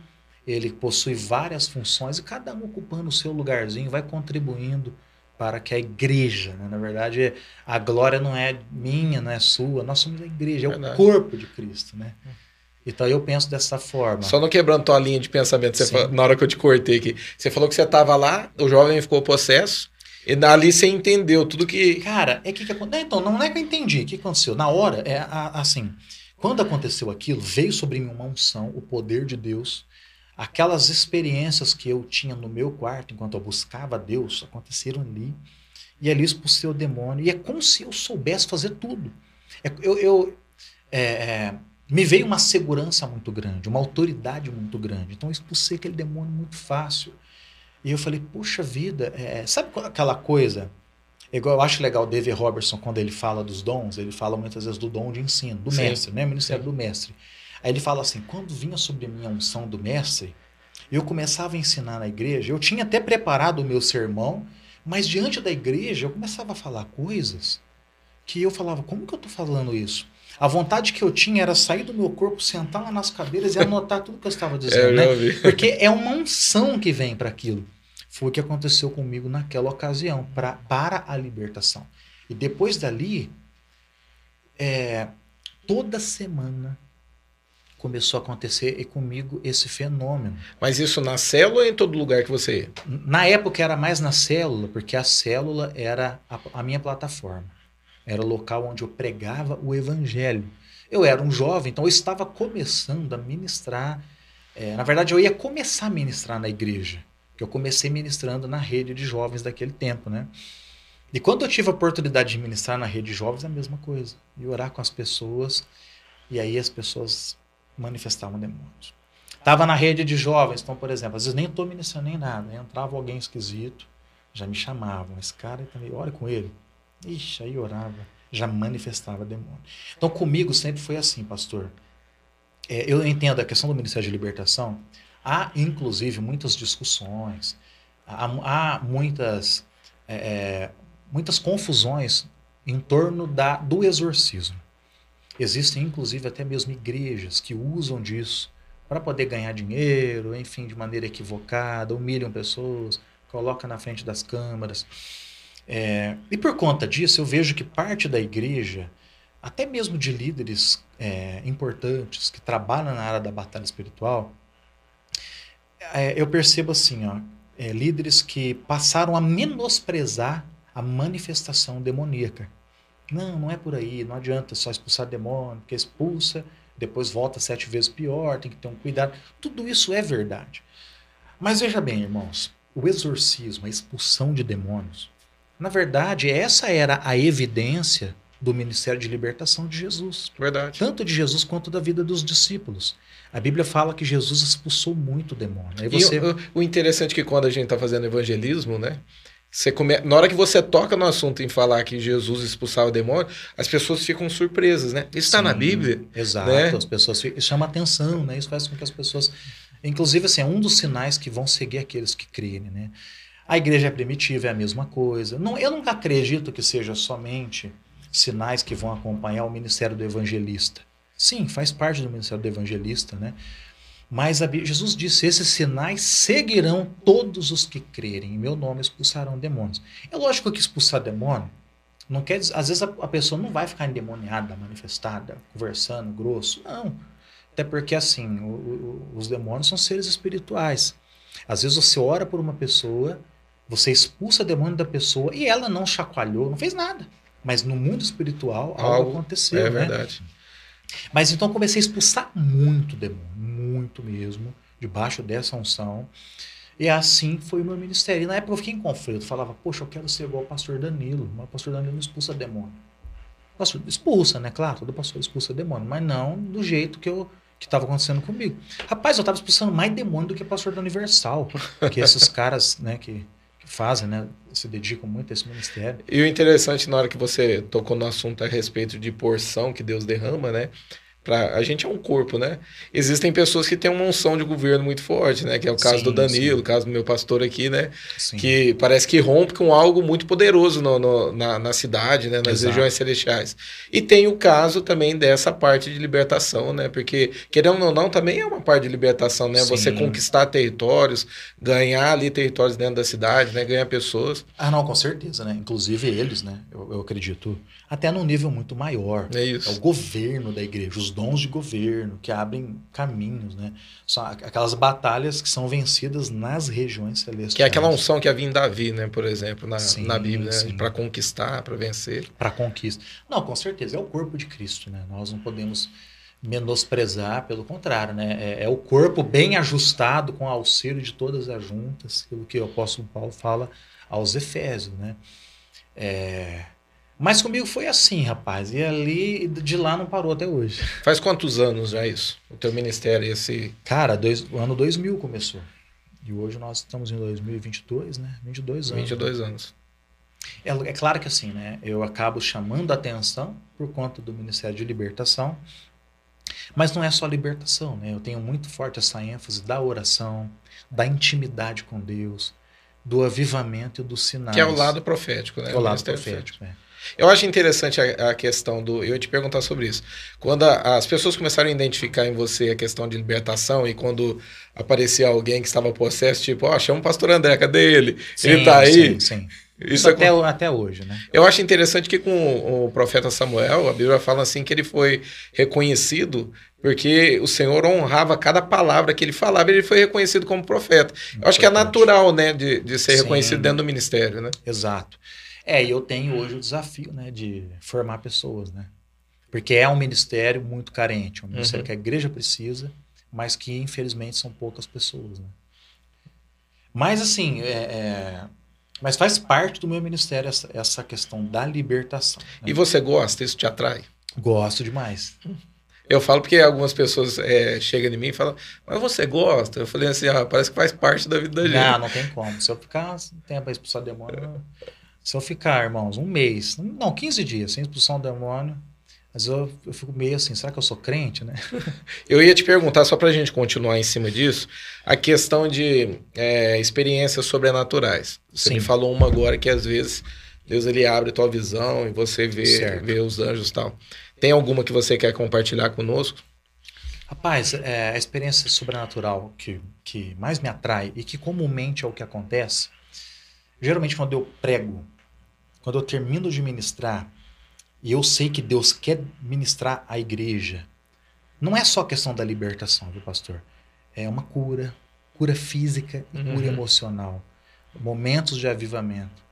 Speaker 2: ele possui várias funções e cada um ocupando o seu lugarzinho vai contribuindo para que a igreja, né? na verdade, a glória não é minha, não é sua, nós somos a igreja, é o corpo de Cristo, né? Então eu penso dessa forma.
Speaker 1: Só não quebrando tua linha de pensamento, na hora que eu te cortei aqui. Você falou que você estava lá, o jovem ficou possesso, e dali você entendeu tudo que.
Speaker 2: Cara, é que, que acon- Então, não é que eu entendi. O que aconteceu? Na hora, é assim, quando aconteceu aquilo, veio sobre mim uma unção, o poder de Deus. Aquelas experiências que eu tinha no meu quarto enquanto eu buscava Deus aconteceram ali. E ali expulsei o demônio. E é como se eu soubesse fazer tudo. É- eu, eu- é, é, me veio uma segurança muito grande, uma autoridade muito grande. Então eu expulsei aquele demônio muito fácil. E eu falei, puxa vida, é, sabe qual- aquela coisa? É Igual eu acho legal o David Robertson, quando ele fala dos dons, ele fala muitas vezes do dom de ensino, do
Speaker 1: Sim.
Speaker 2: mestre, né? Ministério do mestre. Aí ele fala assim: quando vinha sobre mim a unção do mestre, eu começava a ensinar na igreja, eu tinha até preparado o meu sermão, mas diante da igreja eu começava a falar coisas que eu falava: como que eu tô falando isso? A vontade que eu tinha era sair do meu corpo, sentar lá nas cadeiras e anotar tudo que eu estava
Speaker 1: É,
Speaker 2: dizendo,
Speaker 1: eu
Speaker 2: né?
Speaker 1: ouvi.
Speaker 2: Porque é uma unção que vem para aquilo. Foi o que aconteceu comigo naquela ocasião, pra, para a libertação. E depois dali, é, toda semana, começou a acontecer e comigo esse fenômeno.
Speaker 1: Mas isso na célula ou em todo lugar que você ia?
Speaker 2: Na época era mais na célula, porque a célula era a, a minha plataforma. Era o local onde eu pregava o evangelho. Eu era um jovem, então eu estava começando a ministrar. É, na verdade, eu ia começar a ministrar na igreja, que eu comecei ministrando na rede de jovens daquele tempo, né? E quando eu tive a oportunidade de ministrar na rede de jovens, é a mesma coisa. E orar com as pessoas, e aí as pessoas manifestavam demônios. Estava na rede de jovens, então, por exemplo, às vezes nem estou ministrando nem nada, entrava alguém esquisito, já me chamavam, esse cara também, ora com ele. Ixi, aí orava, já manifestava demônio. Então, comigo sempre foi assim, pastor. É, eu entendo a questão do Ministério de Libertação, há inclusive muitas discussões, há, há muitas, é, é muitas confusões em torno da, do exorcismo. Existem, inclusive, até mesmo igrejas que usam disso para poder ganhar dinheiro, enfim, de maneira equivocada, humilham pessoas, colocam na frente das câmaras. É, e por conta disso, eu vejo que parte da igreja, até mesmo de líderes é, importantes que trabalham na área da batalha espiritual, é, eu percebo assim, ó, é, líderes que passaram a menosprezar a manifestação demoníaca. Não, não é por aí, não adianta só expulsar demônio, porque expulsa, depois volta sete vezes pior, tem que ter um cuidado. Tudo isso é verdade. Mas veja bem, irmãos, o exorcismo, a expulsão de demônios, na verdade, essa era a evidência do ministério de libertação de Jesus.
Speaker 1: Verdade.
Speaker 2: Tanto de Jesus quanto da vida dos discípulos. A Bíblia fala que Jesus expulsou muito demônio.
Speaker 1: Aí você... E o, o interessante é que quando a gente está fazendo evangelismo, né? Você come... Na hora que você toca no assunto em falar que Jesus expulsava o demônio, as pessoas ficam surpresas, né? Isso está na Bíblia.
Speaker 2: Exato,
Speaker 1: né?
Speaker 2: as pessoas ficam... chama atenção, né? Isso faz com que as pessoas. Inclusive, assim, é um dos sinais que vão seguir aqueles que creem, né? A igreja primitiva é a mesma coisa. Não, eu nunca acredito que seja somente sinais que vão acompanhar o ministério do evangelista. Sim, faz parte do ministério do evangelista, né? Mas Jesus disse: esses sinais seguirão todos os que crerem. Em meu nome expulsarão demônios. É lógico que expulsar demônio não quer dizer, às vezes a, a pessoa não vai ficar endemoniada, manifestada, conversando grosso. Não. Até porque assim, o, o, os demônios são seres espirituais. Às vezes você ora por uma pessoa, você expulsa demônio da pessoa e ela não chacoalhou, não fez nada. Mas no mundo espiritual algo, algo aconteceu.
Speaker 1: É
Speaker 2: né?
Speaker 1: verdade.
Speaker 2: Mas então comecei a expulsar muito demônio, muito mesmo, debaixo dessa unção. E assim foi o meu ministério. E na época eu fiquei em conflito. Falava, poxa, eu quero ser igual o pastor Danilo. Mas o pastor Danilo não expulsa demônio. O pastor expulsa, né? Claro, todo pastor expulsa demônio. Mas não do jeito que eu que estava acontecendo comigo. Rapaz, eu estava expulsando mais demônio do que pastor da Universal. Que esses caras, né, que fazem, né, se dedicam muito a esse ministério.
Speaker 1: E o interessante, na hora que você tocou no assunto a respeito de porção que Deus derrama, né? Pra, a gente é um corpo, né? Existem pessoas que têm uma unção de governo muito forte, né? Que é o caso sim, do Danilo, sim. o caso do meu pastor aqui, né? Sim. Que parece que rompe com algo muito poderoso no, no, na, na, cidade, né? Nas Exato. regiões celestiais. E tem o caso também dessa parte de libertação, né? Porque, querendo ou não, também é uma parte de libertação, né? Você conquistar territórios, ganhar ali territórios dentro da cidade, né? Ganhar pessoas.
Speaker 2: Ah, não, com certeza, né? Inclusive eles, né? Eu, eu acredito até num nível muito maior.
Speaker 1: É isso.
Speaker 2: É o governo da igreja, os dons de governo que abrem caminhos, né? São aquelas batalhas que são vencidas nas regiões celestiais.
Speaker 1: Que é aquela unção que havia em Davi, né? Por exemplo, na, sim, na Bíblia, né? para conquistar, para vencer.
Speaker 2: Para conquista. Não, com certeza, é o corpo de Cristo, né? Nós não podemos menosprezar, pelo contrário, né? É, é, o corpo bem ajustado com auxílio de todas as juntas, aquilo que o apóstolo Paulo fala aos Efésios, né? É, mas comigo foi assim, rapaz. E ali, de lá não parou até hoje.
Speaker 1: Faz quantos anos já isso? O teu ministério, esse...
Speaker 2: Cara, dois, o ano 2000 começou. E hoje nós estamos em 2022, né? 22 anos.
Speaker 1: 22 anos.
Speaker 2: É, é claro que assim, né? Eu acabo chamando a atenção por conta do Ministério de Libertação. Mas não é só libertação, né? Eu tenho muito forte essa ênfase da oração, da intimidade com Deus, do avivamento e dos sinais.
Speaker 1: Que é o lado profético, né?
Speaker 2: Que é o lado profético, é.
Speaker 1: Eu acho interessante a, a, questão do. Eu ia te perguntar sobre isso. Quando a, as pessoas começaram a identificar em você a questão de libertação e quando aparecia alguém que estava possesso, tipo, ó, oh, chama o pastor André, cadê ele?
Speaker 2: Sim,
Speaker 1: ele tá
Speaker 2: Sim,
Speaker 1: aí.
Speaker 2: sim. Isso, isso até, é... até hoje, né?
Speaker 1: Eu acho interessante que com o profeta Samuel, a Bíblia fala assim que ele foi reconhecido porque o Senhor honrava cada palavra que ele falava, ele foi reconhecido como profeta. Eu acho que é natural, né, de, de ser Sim. reconhecido dentro do ministério, né?
Speaker 2: Exato. É, e eu tenho hoje o desafio, né, de formar pessoas, né? Porque é um ministério muito carente, um ministério uhum. que a igreja precisa, mas que infelizmente são poucas pessoas, né? Mas assim, é, é mas faz parte do meu ministério essa, essa questão da libertação.
Speaker 1: Né? E você gosta? Isso te atrai?
Speaker 2: Gosto demais.
Speaker 1: Eu falo porque algumas pessoas é, chegam em mim e falam, mas você gosta? Eu falei assim, ah, parece que faz parte da vida da gente.
Speaker 2: Não, não tem como. Se eu ficar sem tempo para expulsar demônio, se eu ficar, irmãos, um mês, não, 15 dias sem expulsar um demônio, mas eu, eu fico meio assim, será que eu sou crente, né?
Speaker 1: eu ia te perguntar, só para a gente continuar em cima disso, a questão de é, experiências sobrenaturais. Você Sim. me falou uma agora que às vezes Deus ele abre tua visão e você vê, vê os anjos e tal. Tem alguma que você quer compartilhar conosco?
Speaker 2: Rapaz, é, a experiência sobrenatural que, que mais me atrai e que comumente é o que acontece, geralmente quando eu prego, quando eu termino de ministrar e eu sei que Deus quer ministrar a igreja, não é só questão da libertação, viu, pastor? É uma cura, cura física e uhum. cura emocional, momentos de avivamento.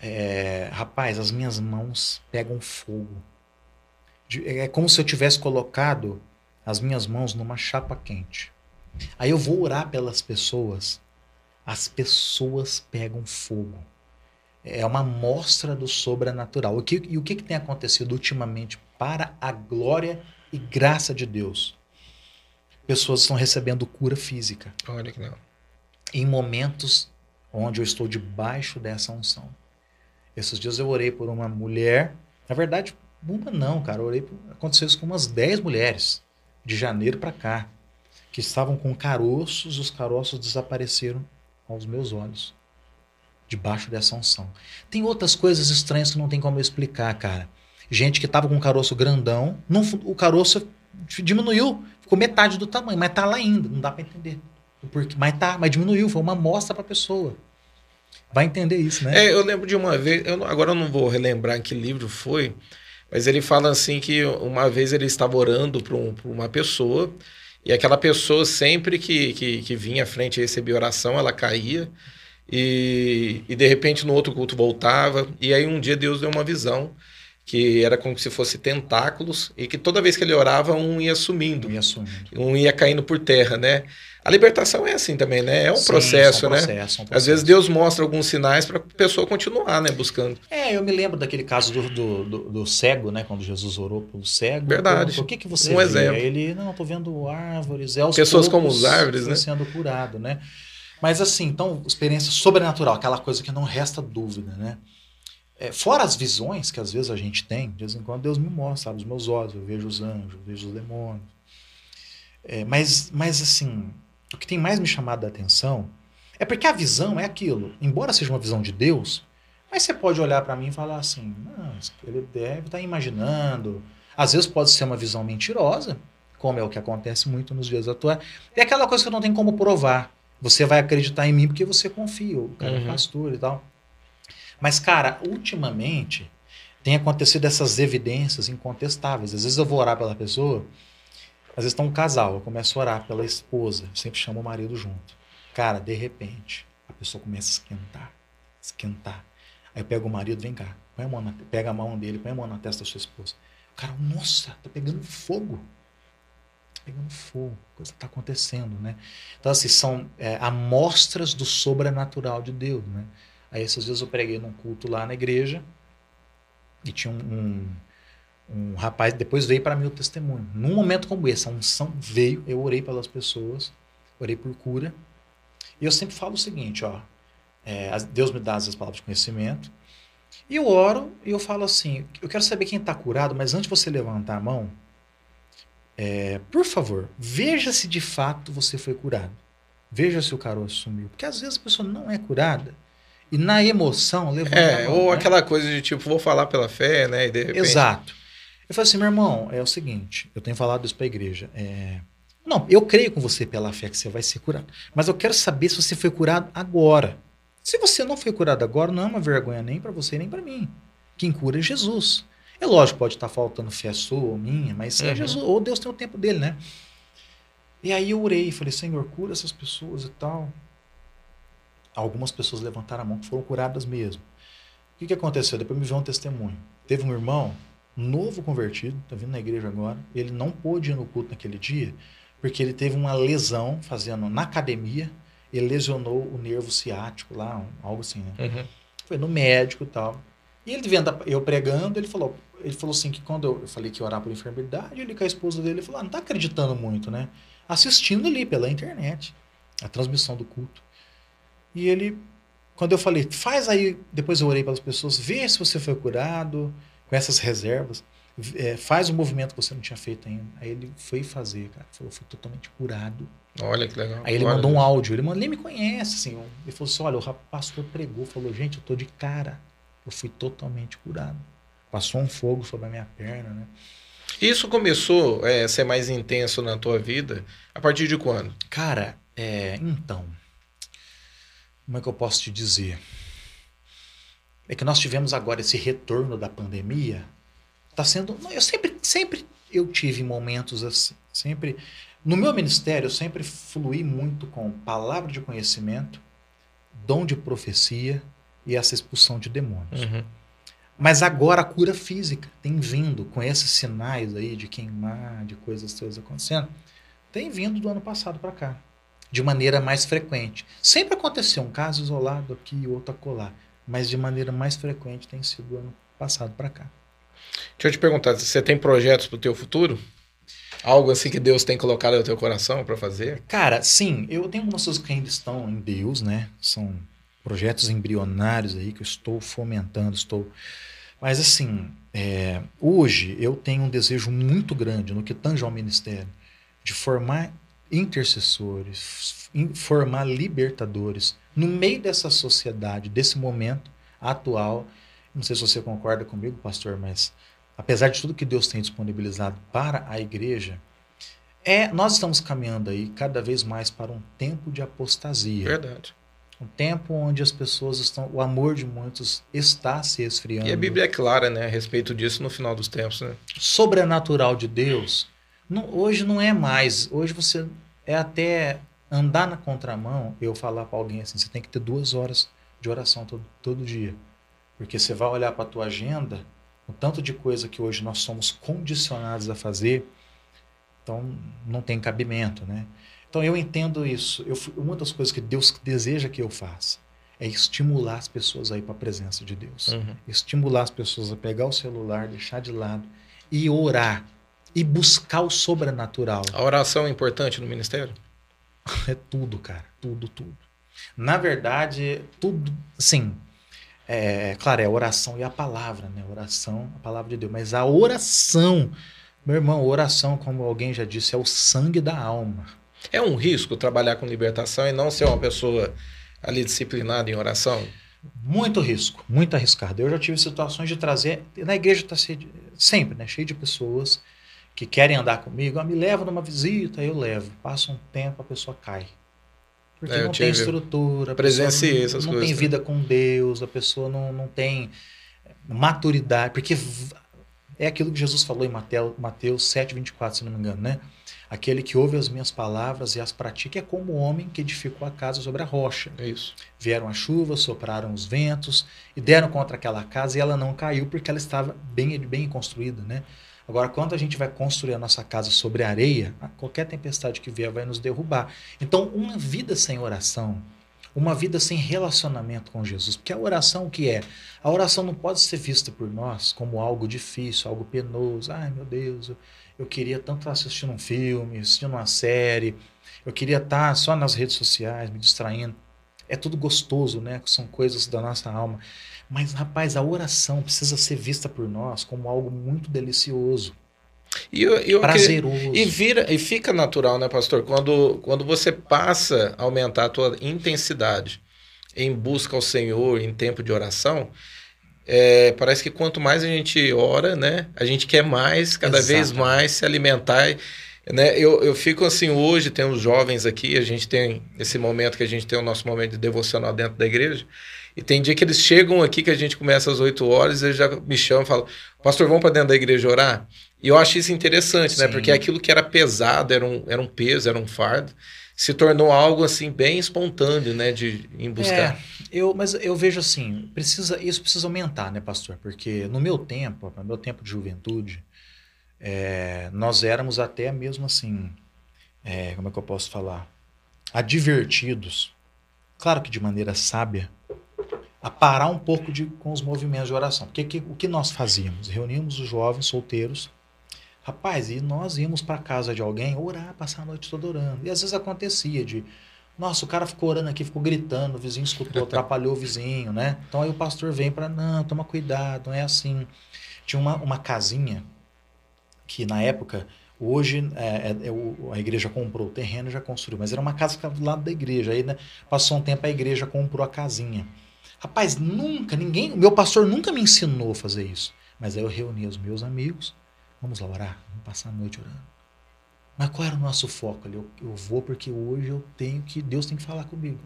Speaker 2: É, rapaz, as minhas mãos pegam fogo é como se eu tivesse colocado as minhas mãos numa chapa quente. Aí eu vou orar pelas pessoas, as pessoas pegam fogo. É uma mostra do sobrenatural. O que, e o que, que tem acontecido ultimamente para a glória e graça de Deus? Pessoas estão recebendo cura física.
Speaker 1: Olha que não.
Speaker 2: Em momentos onde eu estou debaixo dessa unção. Esses dias eu orei por uma mulher, na verdade, uma não, cara. Eu orei, aconteceu isso com umas 10 mulheres, de janeiro para cá, que estavam com caroços, os caroços desapareceram aos meus olhos, debaixo dessa unção. Tem outras coisas estranhas que não tem como eu explicar, cara. Gente que tava com um caroço grandão, não, o caroço diminuiu, ficou metade do tamanho, mas tá lá ainda, não dá para entender. Porque, mas tá, mas diminuiu, foi uma amostra para a pessoa. Vai entender isso, né?
Speaker 1: É, eu lembro de uma vez, eu, agora eu não vou relembrar em que livro foi, mas ele fala assim que uma vez ele estava orando para um, uma pessoa e aquela pessoa sempre que, que, que vinha à frente e recebia oração, ela caía e, e de repente no outro culto voltava. E aí um dia Deus deu uma visão que era como se fosse tentáculos e que toda vez que ele orava um ia sumindo,
Speaker 2: um ia, sumindo.
Speaker 1: Um ia caindo por terra, né? A libertação é assim também, né? É um Sim, processo, é um processo, né? Um processo. Às vezes Deus mostra alguns sinais para a pessoa continuar, né? Buscando.
Speaker 2: É, eu me lembro daquele caso do, do, do, do cego, né? Quando Jesus orou pelo cego.
Speaker 1: Verdade.
Speaker 2: O que, que você
Speaker 1: um
Speaker 2: vê?
Speaker 1: exemplo.
Speaker 2: Ele, não, estou vendo árvores. É
Speaker 1: Pessoas como as árvores, né?
Speaker 2: sendo curado, né? Mas assim, então, experiência sobrenatural, aquela coisa que não resta dúvida, né? É, fora as visões que às vezes a gente tem, de vez em quando Deus me mostra, abre os meus olhos, eu vejo os anjos, eu vejo os demônios. É, mas, mas assim, o que tem mais me chamado a atenção é porque a visão é aquilo. Embora seja uma visão de Deus, mas você pode olhar para mim e falar assim: não, ele deve estar tá imaginando. Às vezes pode ser uma visão mentirosa, como é o que acontece muito nos dias atuais. É aquela coisa que não tem como provar. Você vai acreditar em mim porque você confia, o cara é uhum. é pastor e tal. Mas, cara, ultimamente tem acontecido essas evidências incontestáveis. Às vezes eu vou orar pela pessoa às vezes está um casal, eu começo a orar pela esposa, sempre chamo o marido junto. Cara, de repente, a pessoa começa a esquentar, esquentar. Aí eu pego o marido, vem cá, põe a mão na, pega a mão dele, põe a mão na testa da sua esposa. O cara, nossa, tá pegando fogo. Tá pegando fogo, coisa tá acontecendo, né? Então, assim, são é, amostras do sobrenatural de Deus, né? Aí, esses dias eu preguei num culto lá na igreja e tinha um, um um rapaz depois veio para mim o testemunho. Num momento como esse, a unção veio, eu orei pelas pessoas, orei por cura. E eu sempre falo o seguinte, ó, é, Deus me dá as palavras de conhecimento. E eu oro e eu falo assim, eu quero saber quem está curado, mas antes de você levantar a mão, é, por favor, veja se de fato você foi curado. Veja se o caroço sumiu. Porque às vezes a pessoa não é curada E na emoção, levou.
Speaker 1: É, ou né? aquela coisa de tipo, vou falar pela fé, né? E de repente...
Speaker 2: Exato. Eu falei assim, meu irmão, é o seguinte, eu tenho falado isso para a igreja. É, não, eu creio com você pela fé que você vai ser curado. Mas eu quero saber se você foi curado agora. Se você não foi curado agora, não é uma vergonha nem para você nem para mim. Quem cura é Jesus. É lógico, pode estar faltando fé sua ou minha, mas uhum. é Jesus, ou Deus tem o tempo dele, né? E aí eu orei, falei, Senhor, cura essas pessoas e tal. Algumas pessoas levantaram a mão que foram curadas mesmo. O que, que aconteceu? Depois me veio um testemunho. Teve um irmão, novo convertido, tá vindo na igreja agora, ele não pôde ir no culto naquele dia, porque ele teve uma lesão fazendo na academia, ele lesionou o nervo ciático lá, algo assim, né? Uhum. Foi no médico e tal. E ele vendo eu pregando, ele falou, ele falou assim que quando eu, falei que ia orar por enfermidade, ele com a esposa dele falou: ah, não tá acreditando muito, né? Assistindo ali pela internet a transmissão do culto. E ele, quando eu falei, faz aí, depois eu orei para as pessoas, vê se você foi curado com essas reservas, é, faz o um movimento que você não tinha feito ainda. Aí ele foi fazer, cara, falou, fui totalmente curado.
Speaker 1: Olha que legal.
Speaker 2: Aí ele
Speaker 1: olha
Speaker 2: mandou um áudio, ele, mandou, ele me conhece, assim, ele falou assim, olha, o pastor pregou, falou, gente, eu tô de cara, eu fui totalmente curado. Passou um fogo sobre a minha perna, né?
Speaker 1: Isso começou é, a ser mais intenso na tua vida a partir de quando?
Speaker 2: Cara, é, então, como é que eu posso te dizer? É que nós tivemos agora esse retorno da pandemia. Tá sendo, eu sempre, sempre eu tive momentos assim, sempre no meu ministério eu sempre fluí muito com palavra de conhecimento, dom de profecia e essa expulsão de demônios. Uhum. Mas agora a cura física tem vindo com esses sinais aí de queimar, de coisas todas acontecendo, tem vindo do ano passado para cá, de maneira mais frequente. Sempre aconteceu um caso isolado aqui e outro acolá, mas de maneira mais frequente tem sido do ano passado para cá.
Speaker 1: Deixa eu te perguntar, você tem projetos para o teu futuro? Algo assim que Deus tem colocado no teu coração para fazer?
Speaker 2: Cara, sim, eu tenho algumas coisas que ainda estão em Deus, né? São projetos embrionários aí que eu estou fomentando, estou mas assim, é, hoje eu tenho um desejo muito grande no que tange ao ministério de formar intercessores, formar libertadores no meio dessa sociedade, desse momento atual. Não sei se você concorda comigo, pastor, mas apesar de tudo que Deus tem disponibilizado para a igreja, é, nós estamos caminhando aí cada vez mais para um tempo de apostasia.
Speaker 1: Verdade
Speaker 2: um tempo onde as pessoas estão, o amor de muitos está se esfriando.
Speaker 1: E a Bíblia é clara, né, a respeito disso no final dos tempos, né?
Speaker 2: Sobrenatural de Deus, não, hoje não é mais. Hoje você é até andar na contramão. Eu falar para alguém assim, você tem que ter duas horas de oração todo, todo dia, porque você vai olhar para a tua agenda, o tanto de coisa que hoje nós somos condicionados a fazer, então não tem cabimento, né? Então eu entendo isso. Eu, uma das coisas que Deus deseja que eu faça é estimular as pessoas a ir para a presença de Deus. Uhum. Estimular as pessoas a pegar o celular, deixar de lado e orar e buscar o sobrenatural.
Speaker 1: A oração é importante no ministério?
Speaker 2: É tudo, cara. Tudo, tudo. Na verdade, tudo, sim. É, claro, é a oração e a palavra, né? Oração, a palavra de Deus. Mas a oração, meu irmão, oração, como alguém já disse, é o sangue da alma.
Speaker 1: É um risco trabalhar com libertação e não ser uma pessoa ali disciplinada em oração?
Speaker 2: Muito risco, muito arriscado. Eu já tive situações de trazer. Na igreja está sempre, né? Cheio de pessoas que querem andar comigo. Ah, me leva numa visita, eu levo. Passa um tempo, a pessoa cai. Porque é, não tem estrutura,
Speaker 1: presenciei
Speaker 2: essas
Speaker 1: não,
Speaker 2: não tem vida com Deus, a pessoa não, não tem maturidade. Porque é aquilo que Jesus falou em Mateus, Mateus 7, 24, se não me engano, né? Aquele que ouve as minhas palavras e as pratica é como o homem que edificou a casa sobre a rocha.
Speaker 1: É isso.
Speaker 2: Vieram as chuvas, sopraram os ventos e deram contra aquela casa e ela não caiu porque ela estava bem, bem construída, né? Agora, quando a gente vai construir a nossa casa sobre areia, qualquer tempestade que vier vai nos derrubar. Então, uma vida sem oração, uma vida sem relacionamento com Jesus, porque a oração o que é? A oração não pode ser vista por nós como algo difícil, algo penoso. Ai, meu Deus, eu queria tanto estar assistindo um filme, assistindo uma série, eu queria estar só nas redes sociais, me distraindo. É tudo gostoso, né? São coisas da nossa alma. Mas, rapaz, a oração precisa ser vista por nós como algo muito delicioso.
Speaker 1: E, eu, eu prazeroso. e, vira, e fica natural, né, pastor? Quando, quando você passa a aumentar a tua intensidade em busca ao Senhor, em tempo de oração, é, parece que quanto mais a gente ora, né, a gente quer mais, cada Exato. vez mais se alimentar. Né? Eu, eu fico assim, hoje tem os jovens aqui, a gente tem esse momento que a gente tem o nosso momento de devocional dentro da igreja. E tem dia que eles chegam aqui, que a gente começa às 8 horas, e eles já me chamam e falam, pastor, vamos para dentro da igreja orar? E eu acho isso interessante, né? Sim. né? Porque aquilo que era pesado, era um, era um peso, era um fardo, se tornou algo assim bem espontâneo, né? De em buscar.
Speaker 2: É, eu, mas eu vejo assim, precisa, isso precisa aumentar, né, pastor? Porque no meu tempo, no meu tempo de juventude, é, nós éramos até mesmo assim, é, como é que eu posso falar? Advertidos, claro que de maneira sábia, a parar um pouco de, com os movimentos de oração. Porque que, o que nós fazíamos? Reuníamos os jovens solteiros, rapaz, e nós íamos para casa de alguém orar, passar a noite toda orando. E às vezes acontecia de, nossa, o cara ficou orando aqui, ficou gritando, o vizinho escutou, atrapalhou o vizinho, né? Então aí o pastor vem para, não, toma cuidado, não é assim. Tinha uma, uma casinha que na época, hoje é, é, é, a igreja comprou o terreno e já construiu, mas era uma casa que ficava do lado da igreja. Aí né, passou um tempo a igreja comprou a casinha. Rapaz, nunca, ninguém, meu pastor nunca me ensinou a fazer isso. Mas aí eu reuni os meus amigos, vamos lá orar, vamos passar a noite orando. Mas qual era o nosso foco ali? Eu, eu vou porque hoje eu tenho que, Deus tem que falar comigo.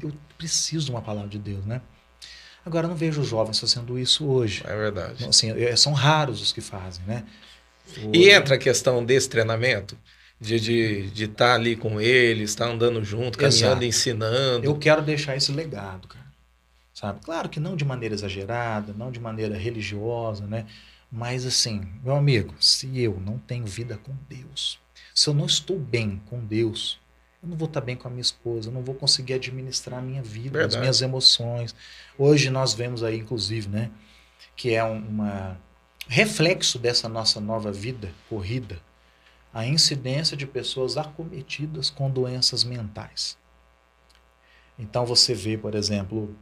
Speaker 2: Eu preciso de uma palavra de Deus, né? Agora, eu não vejo jovens fazendo isso hoje.
Speaker 1: É verdade.
Speaker 2: Assim, é, são raros os que fazem, né?
Speaker 1: E entra a questão desse treinamento? De estar de, de tá ali com eles, estar tá andando junto, caminhando, Exato. ensinando.
Speaker 2: Eu quero deixar esse legado, cara. Sabe? Claro que não de maneira exagerada, não de maneira religiosa, né? Mas assim, meu amigo, se eu não tenho vida com Deus, se eu não estou bem com Deus, eu não vou estar bem com a minha esposa, eu não vou conseguir administrar a minha vida, Verdade. as minhas emoções. Hoje nós vemos aí, inclusive, né, que é uma reflexo dessa nossa nova vida corrida, a incidência de pessoas acometidas com doenças mentais. Então você vê, por exemplo,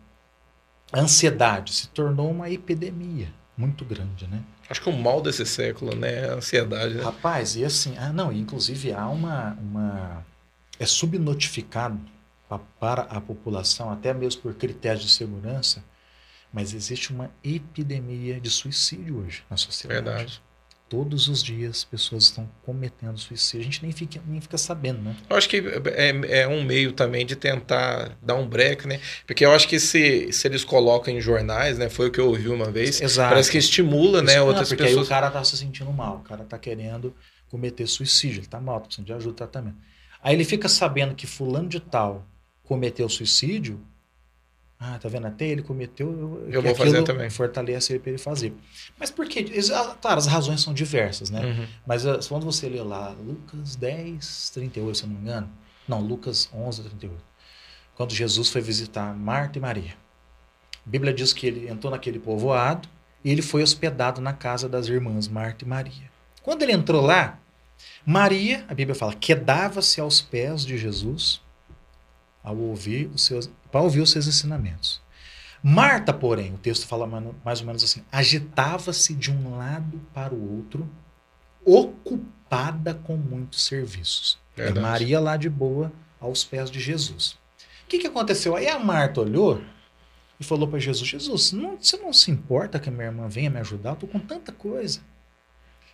Speaker 2: a ansiedade se tornou uma epidemia muito grande, né?
Speaker 1: Acho que o mal desse século, né, a ansiedade. Né?
Speaker 2: Rapaz, e assim, ah, não, inclusive há uma, uma é subnotificado para a população, até mesmo por critérios de segurança, mas existe uma epidemia de suicídio hoje na sociedade. Verdade. Todos os dias pessoas estão cometendo suicídio. A gente nem fica, nem fica sabendo, né?
Speaker 1: Eu acho que é, é um meio também de tentar dar um break, né? Porque eu acho que se, se eles colocam em jornais, né? Foi o que eu ouvi uma vez. Exato. Parece que estimula, né? Isso, outras
Speaker 2: porque
Speaker 1: pessoas.
Speaker 2: Aí o cara tá se sentindo mal. O cara tá querendo cometer suicídio. Ele tá mal, tá precisando de ajuda, tratamento. Aí ele fica sabendo que fulano de tal cometeu suicídio, ah, tá vendo? Até ele cometeu.
Speaker 1: Eu, eu vou fazer também.
Speaker 2: Fortalece ele para ele fazer. Mas por quê? Claro, as razões são diversas, né? Uhum. Mas ah, quando você lê lá Lucas 10, 38, se eu não me engano. Não, Lucas 11, 38. Quando Jesus foi visitar Marta e Maria. A Bíblia diz que ele entrou naquele povoado e ele foi hospedado na casa das irmãs Marta e Maria. Quando ele entrou lá, Maria, a Bíblia fala, quedava-se aos pés de Jesus ao ouvir os seus, para ouvir os seus ensinamentos. Marta, porém, o texto fala mais ou menos assim: agitava-se de um lado para o outro, ocupada com muitos serviços. E Maria lá de boa aos pés de Jesus. O que, que aconteceu? Aí a Marta olhou e falou para Jesus: Jesus, não, você não se importa que a minha irmã venha me ajudar? Eu estou com tanta coisa.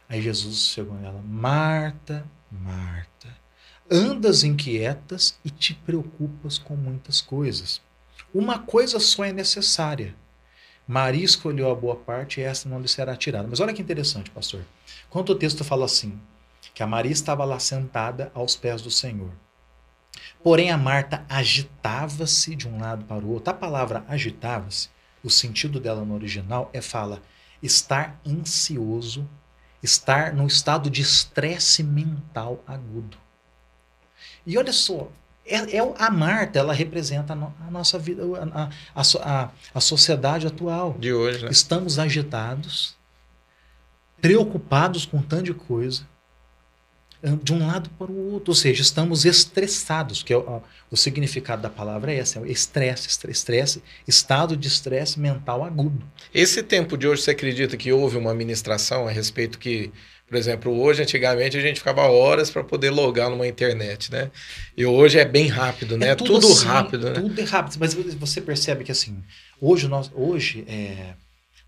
Speaker 2: Aí Jesus chegou nela: Marta, Marta, andas inquietas e te preocupas com muitas coisas. Uma coisa só é necessária. Maria escolheu a boa parte e essa não lhe será tirada. Mas olha que interessante, pastor. Quando o texto fala assim, que a Maria estava lá sentada aos pés do Senhor. Porém, a Marta agitava-se de um lado para o outro. A palavra agitava-se, o sentido dela no original é fala estar ansioso, estar num estado de estresse mental agudo. E olha só, é, é, a Marta, ela representa a, no, a nossa vida, a, a, a, sociedade atual.
Speaker 1: De hoje, né?
Speaker 2: Estamos agitados, preocupados com tanto de coisa, de um lado para o outro. Ou seja, estamos estressados, que é o, o significado da palavra é esse, é estresse, estresse, estado de estresse mental agudo.
Speaker 1: Esse tempo de hoje, você acredita que houve uma ministração a respeito que Por exemplo, hoje, antigamente, a gente ficava horas para poder logar numa internet, né? E hoje é bem rápido, né? É
Speaker 2: tudo,
Speaker 1: tudo
Speaker 2: assim,
Speaker 1: rápido, né?
Speaker 2: Tudo é rápido. Mas você percebe que assim, hoje nós, hoje é,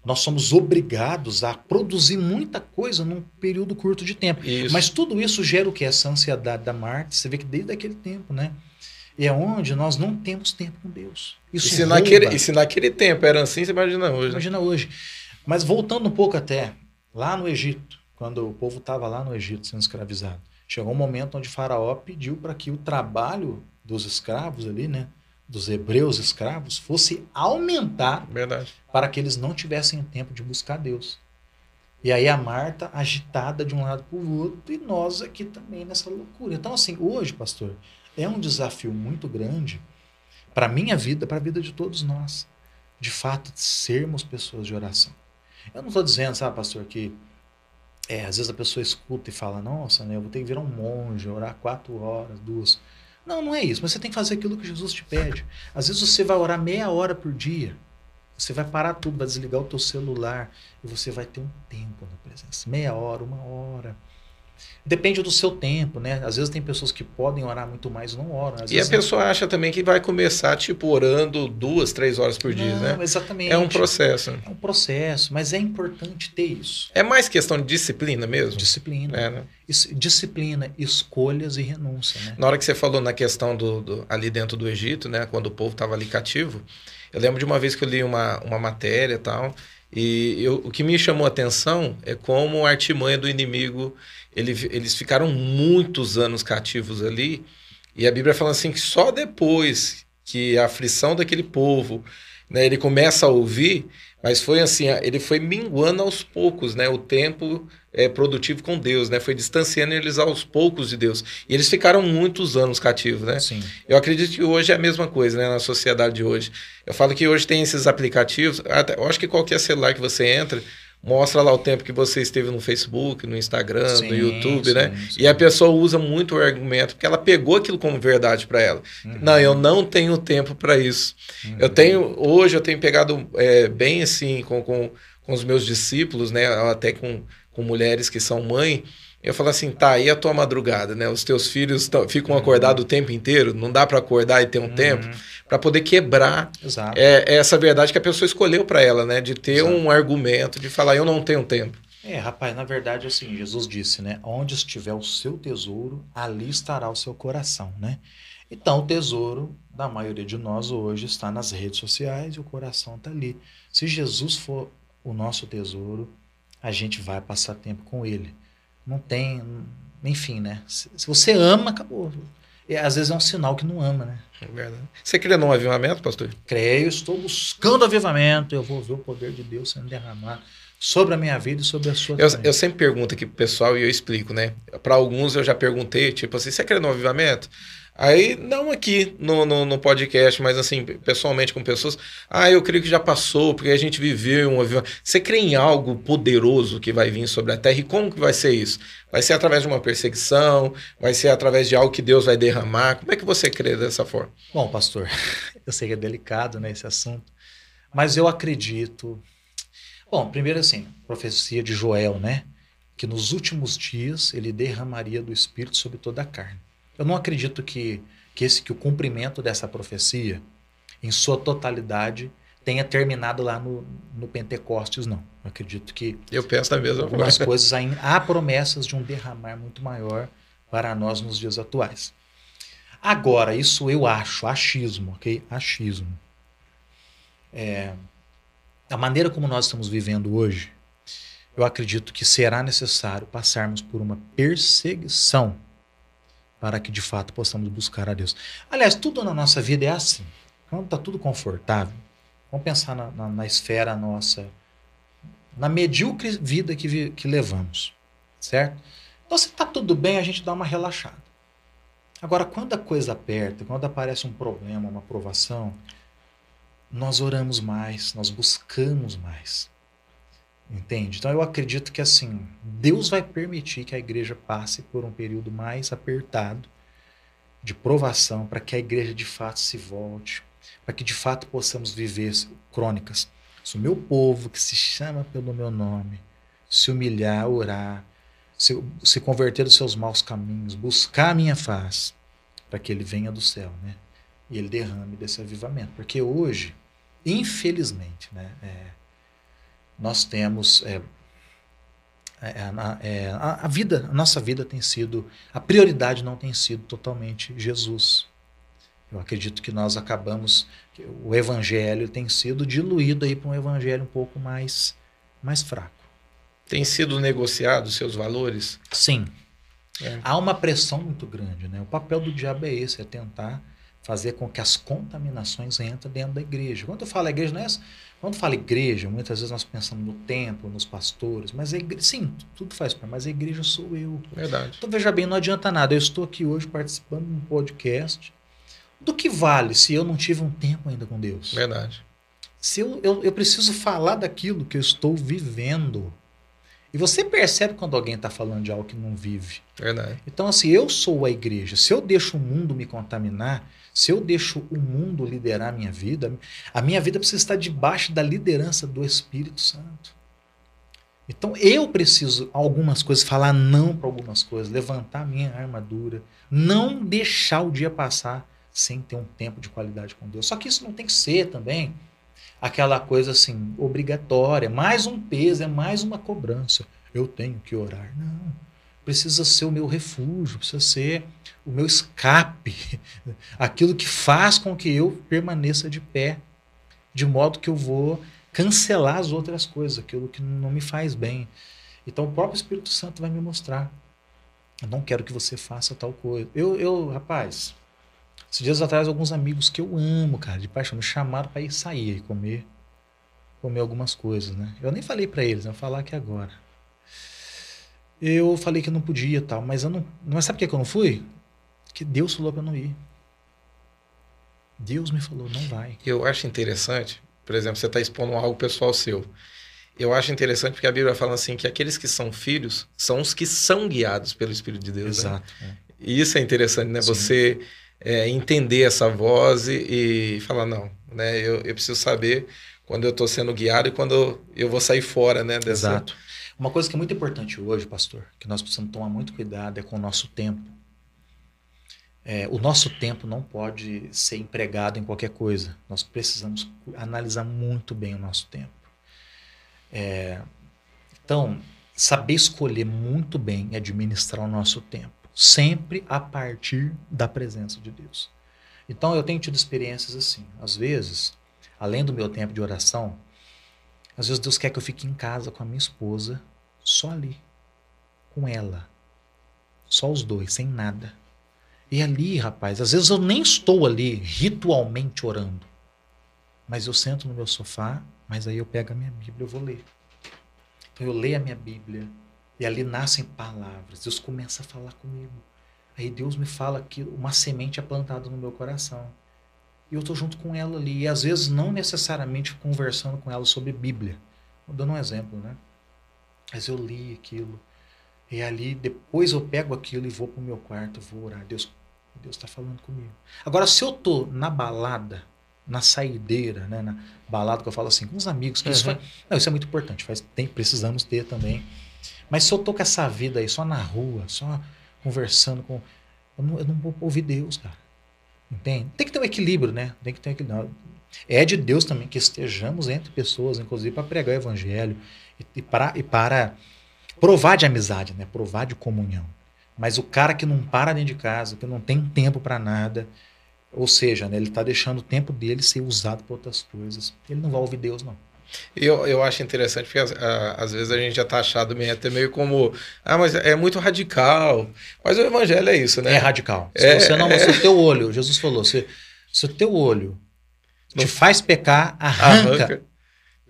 Speaker 2: nós somos obrigados a produzir muita coisa num período curto de tempo.
Speaker 1: Isso.
Speaker 2: Mas tudo isso gera o que? Essa ansiedade da Marte. Você vê que desde aquele tempo, né? E é onde nós não temos tempo com Deus. Isso
Speaker 1: e, se naquele, e se naquele tempo era assim, você imagina hoje. Né?
Speaker 2: Imagina hoje. Mas voltando um pouco até, lá no Egito, quando o povo estava lá no Egito sendo escravizado, chegou um momento onde Faraó pediu para que o trabalho dos escravos ali, né? Dos hebreus escravos, fosse aumentar
Speaker 1: Verdade.
Speaker 2: para que eles não tivessem tempo de buscar Deus. E aí a Marta agitada de um lado para o outro e nós aqui também nessa loucura. Então, assim, hoje, pastor, é um desafio muito grande para a minha vida, para a vida de todos nós, de fato, sermos pessoas de oração. Eu não estou dizendo, sabe, pastor, que é, às vezes a pessoa escuta e fala, nossa, né, eu vou ter que virar um monge, orar quatro horas, duas. Não, não é isso, mas você tem que fazer aquilo que Jesus te pede. Às vezes você vai orar meia hora por dia, você vai parar tudo, vai desligar o teu celular e você vai ter um tempo na presença. Meia hora, uma hora. Depende do seu tempo, né? Às vezes tem pessoas que podem orar muito mais e não oram.
Speaker 1: E a pessoa não... acha também que vai começar, tipo, orando duas, três horas por dia,
Speaker 2: não,
Speaker 1: né?
Speaker 2: Exatamente.
Speaker 1: É um processo.
Speaker 2: É um processo, mas é importante ter isso.
Speaker 1: É mais questão de disciplina mesmo?
Speaker 2: Disciplina.
Speaker 1: É, né?
Speaker 2: Disciplina, escolhas e renúncia, né?
Speaker 1: Na hora que você falou na questão do, do ali dentro do Egito, né? Quando o povo estava ali cativo, eu lembro de uma vez que eu li uma, uma matéria e tal, e eu, o que me chamou a atenção é como a artimanha do inimigo ele, eles ficaram muitos anos cativos ali, e a Bíblia fala assim que só depois que a aflição daquele povo, né, ele começa a ouvir, mas foi assim, ele foi minguando aos poucos, né, o tempo é, produtivo com Deus, né, foi distanciando eles aos poucos de Deus. E eles ficaram muitos anos cativos, né?
Speaker 2: Sim.
Speaker 1: Eu acredito que hoje é a mesma coisa, né, na sociedade de hoje. Eu falo que hoje tem esses aplicativos, até, eu acho que qualquer celular que você entra, mostra lá o tempo que você esteve no Facebook, no Instagram, sim, no YouTube, né? sim, né? Sim. E a pessoa usa muito o argumento porque ela pegou aquilo como verdade para ela. Uhum. Não, eu não tenho tempo para isso. Uhum. Eu tenho hoje eu tenho pegado é, bem assim com, com, com os meus discípulos, né? Até com, com mulheres que são mãe. Eu falo assim, tá, e a tua madrugada, né? Os teus filhos ficam uhum. acordados o tempo inteiro, não dá para acordar e ter um uhum. tempo para poder quebrar é, essa verdade que a pessoa escolheu para ela, né? De ter Exato. um argumento, de falar, eu não tenho tempo.
Speaker 2: É, rapaz, na verdade, assim, Jesus disse, né? Onde estiver o seu tesouro, ali estará o seu coração, né? Então, o tesouro da maioria de nós hoje está nas redes sociais e o coração está ali. Se Jesus for o nosso tesouro, a gente vai passar tempo com ele. Não tem, enfim, né? Se, se você ama, acabou. E, às vezes é um sinal que não ama, né?
Speaker 1: É verdade. Você crê num avivamento, pastor?
Speaker 2: Creio, estou buscando avivamento. Eu vou ver o poder de Deus sendo derramado sobre a minha vida e sobre a sua
Speaker 1: eu, eu sempre pergunto aqui pro pessoal e eu explico, né? Para alguns eu já perguntei, tipo assim, você crê no avivamento? Aí, não aqui no, no, no, podcast, mas assim, pessoalmente com pessoas. Ah, eu creio que já passou, porque a gente viveu um avivamento. Você crê em algo poderoso que vai vir sobre a terra? E como que vai ser isso? Vai ser através de uma perseguição? Vai ser através de algo que Deus vai derramar? Como é que você crê dessa forma?
Speaker 2: Bom, pastor, eu sei que é delicado né, esse assunto, mas eu acredito. Bom, primeiro assim, profecia de Joel, né? Que nos últimos dias ele derramaria do Espírito sobre toda a carne. Eu não acredito que, que, esse, que o cumprimento dessa profecia, em sua totalidade, tenha terminado lá no, no Pentecostes, não. Eu acredito que.
Speaker 1: Eu penso na mesma
Speaker 2: algumas coisas ainda. Há promessas de um derramar muito maior para nós nos dias atuais. Agora, isso eu acho, achismo, ok? Achismo. É, a maneira como nós estamos vivendo hoje, eu acredito que será necessário passarmos por uma perseguição para que de fato possamos buscar a Deus. Aliás, tudo na nossa vida é assim. Quando está tudo confortável, vamos pensar na, na, na, esfera nossa, na medíocre vida que, vi, que levamos, certo? Então, se está tudo bem, a gente dá uma relaxada. Agora, quando a coisa aperta, quando aparece um problema, uma provação, nós oramos mais, nós buscamos mais. Entende? Então eu acredito que assim, Deus vai permitir que a igreja passe por um período mais apertado de provação para que a igreja de fato se volte, para que de fato possamos viver crônicas. Se o meu povo que se chama pelo meu nome se humilhar, orar, se, se converter dos seus maus caminhos, buscar a minha face, para que ele venha do céu, né? E ele derrame desse avivamento. Porque hoje, infelizmente, né, é, nós temos. É, é, é, é, a, a, vida, a nossa vida tem sido. A prioridade não tem sido totalmente Jesus. Eu acredito que nós acabamos. Que o evangelho tem sido diluído aí para um evangelho um pouco mais, mais fraco.
Speaker 1: Tem sido negociado seus valores?
Speaker 2: Sim. É. Há uma pressão muito grande. Né? O papel do diabo é esse: é tentar fazer com que as contaminações entrem dentro da igreja. Quando eu falo igreja, não é essa, quando fala igreja, muitas vezes nós pensamos no templo, nos pastores, mas a igreja, sim, tudo faz parte, mas a igreja sou eu.
Speaker 1: Verdade.
Speaker 2: Então veja bem, não adianta nada. Eu estou aqui hoje participando de um podcast. Do que vale se eu não tive um tempo ainda com Deus?
Speaker 1: Verdade.
Speaker 2: Se eu, eu, eu preciso falar daquilo que eu estou vivendo. E você percebe quando alguém está falando de algo que não vive.
Speaker 1: Verdade.
Speaker 2: Então, assim, eu sou a igreja. Se eu deixo o mundo me contaminar, se eu deixo o mundo liderar a minha vida, a minha vida precisa estar debaixo da liderança do Espírito Santo. Então eu preciso algumas coisas falar não para algumas coisas, levantar minha armadura, não deixar o dia passar sem ter um tempo de qualidade com Deus. Só que isso não tem que ser também aquela coisa assim obrigatória, mais um peso, é mais uma cobrança. Eu tenho que orar. Não. Precisa ser o meu refúgio, precisa ser o meu escape, aquilo que faz com que eu permaneça de pé, de modo que eu vou cancelar as outras coisas, aquilo que não me faz bem. Então o próprio Espírito Santo vai me mostrar. Eu não quero que você faça tal coisa. Eu, eu rapaz, esses dias atrás, alguns amigos que eu amo, cara, de paixão, me chamaram para ir sair e comer, comer algumas coisas, né? Eu nem falei para eles, eu vou falar aqui agora. Eu falei que não podia tal, mas eu não. Mas sabe por que eu não fui? Que Deus falou para não ir. Deus me falou, não vai.
Speaker 1: Eu acho interessante, por exemplo, você está expondo algo pessoal seu. Eu acho interessante porque a Bíblia fala assim que aqueles que são filhos são os que são guiados pelo Espírito de Deus.
Speaker 2: Né? Exato.
Speaker 1: Né? É. E isso é interessante, né? Sim. Você é, entender essa voz e, e, falar, não, né? Eu, eu preciso saber quando eu estou sendo guiado e quando eu, eu vou sair fora, né?
Speaker 2: Dessa... Exato. Uma coisa que é muito importante hoje, pastor, que nós precisamos tomar muito cuidado é com o nosso tempo. É, o nosso tempo não pode ser empregado em qualquer coisa. Nós precisamos analisar muito bem o nosso tempo. É, então, saber escolher muito bem e administrar o nosso tempo, sempre a partir da presença de Deus. Então, eu tenho tido experiências assim. Às vezes, além do meu tempo de oração, às vezes Deus quer que eu fique em casa com a minha esposa, só ali, com ela, só os dois, sem nada e ali, rapaz, às vezes eu nem estou ali ritualmente orando. Mas eu sento no meu sofá, mas aí eu pego a minha Bíblia e vou ler. Então eu leio a minha Bíblia e ali nascem palavras. Deus começa a falar comigo. Aí Deus me fala que uma semente é plantada no meu coração. E eu estou junto com ela ali. E às vezes não necessariamente conversando com ela sobre Bíblia. Vou dando um exemplo, né? Mas eu li aquilo. E ali, depois eu pego aquilo e vou para o meu quarto, vou orar. Deus Deus está falando comigo. Agora, se eu tô na balada, na saideira, né, na balada que eu falo assim, com os amigos, que uhum. isso, faz, não, isso é muito importante, faz, tem, precisamos ter também. Mas se eu tô com essa vida aí, só na rua, só conversando com. Eu não, eu não vou ouvir Deus, cara. Entende? Tem que ter um equilíbrio, né? Tem que ter um equilíbrio. É de Deus também que estejamos entre pessoas, inclusive para pregar o evangelho e, e, para, e para provar de amizade, né? Provar de comunhão. Mas o cara que não para dentro de casa, que não tem tempo para nada, ou seja, né, ele está deixando o tempo dele ser usado para outras coisas, ele não vai ouvir Deus, não.
Speaker 1: Eu, eu acho interessante porque às vezes a gente já tá achado meio, até meio como, ah, mas é muito radical. Mas o evangelho é isso, né?
Speaker 2: É radical. Se é, você não, é... se o teu olho, Jesus falou, se, se o teu olho te faz pecar, arranca, arranca.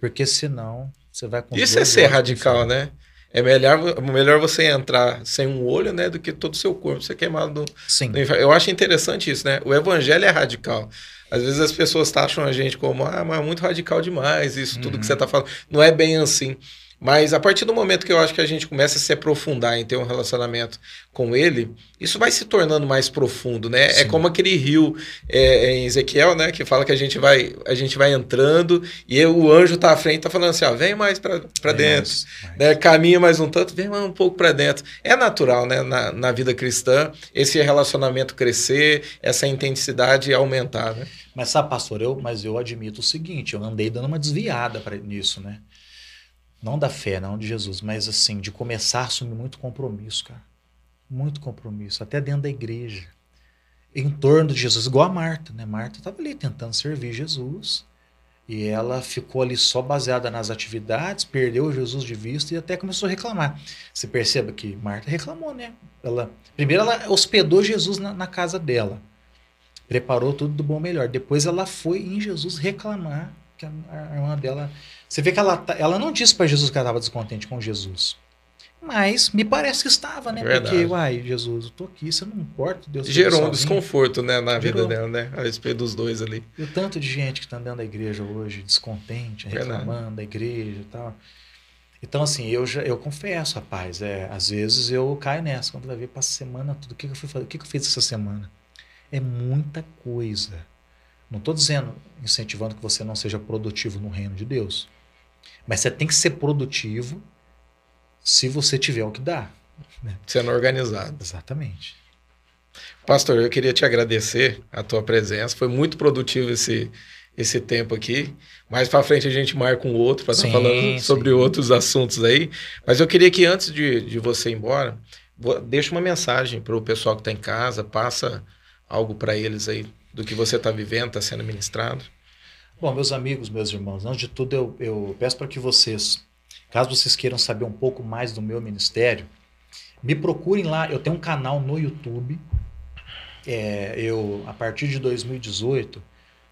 Speaker 2: Porque senão você vai
Speaker 1: com Isso é ser radical, né? É melhor, melhor você entrar sem um olho, né, do que todo o seu corpo ser queimado
Speaker 2: Sim.
Speaker 1: No Eu acho interessante isso, né? O evangelho é radical. Às vezes as pessoas taxam a gente como, ah, mas é muito radical demais, isso tudo que uhum. você está falando. Não é bem assim. Mas a partir do momento que eu acho que a gente começa a se aprofundar em ter um relacionamento com ele, isso vai se tornando mais profundo, né? É Sim. É como aquele rio é, em Ezequiel, né? Que fala que a gente vai, a gente vai entrando e o anjo tá à frente, tá falando assim, ó, vem mais para dentro, mais, mais. Né? caminha mais um tanto, vem mais um pouco para dentro. É natural, né? Na, na vida cristã, esse relacionamento crescer, essa intensidade aumentar, né?
Speaker 2: Mas sabe, pastor, eu, mas eu admito o seguinte, eu andei dando uma desviada para nisso, né? Não da fé, não de Jesus, mas assim, de começar a assumir muito compromisso, cara. Muito compromisso, até dentro da igreja. Em torno de Jesus, igual a Marta, né? Marta estava ali tentando servir Jesus. E ela ficou ali só baseada nas atividades, perdeu Jesus de vista e até começou a reclamar. Você perceba que Marta reclamou, né? Ela, primeiro ela hospedou Jesus na, na casa dela. Preparou tudo do bom melhor. Depois ela foi em Jesus reclamar que a, a irmã dela você vê que ela, tá, ela não disse para Jesus que ela estava descontente com Jesus. Mas me parece que estava, né? Verdade. Porque, uai, Jesus, eu tô aqui, você não importa, Deus
Speaker 1: Gerou um desconforto, né, na Gerou. vida dela, né? A respeito dos dois ali.
Speaker 2: E o tanto de gente que está andando da igreja hoje, descontente, reclamando Verdade. da igreja e tal. Então, assim, eu já eu confesso, rapaz, é, às vezes eu caio nessa, quando vai ver, passa semana tudo. O que, que eu fui fazer? O que, que eu fiz essa semana? É muita coisa. Não estou dizendo, incentivando que você não seja produtivo no reino de Deus. Mas você tem que ser produtivo se você tiver o que dar.
Speaker 1: Né? Sendo organizado.
Speaker 2: Exatamente.
Speaker 1: Pastor, eu queria te agradecer a tua presença. Foi muito produtivo esse, esse tempo aqui. Mais para frente a gente marca um outro para estar tá falando sobre outros assuntos aí. Mas eu queria que antes de, de você ir embora, deixe uma mensagem para o pessoal que está em casa, passa algo para eles aí do que você está vivendo, está sendo ministrado.
Speaker 2: Bom, meus amigos, meus irmãos, antes de tudo eu, eu peço para que vocês, caso vocês queiram saber um pouco mais do meu ministério, me procurem lá. Eu tenho um canal no YouTube. É, eu, a partir de 2018,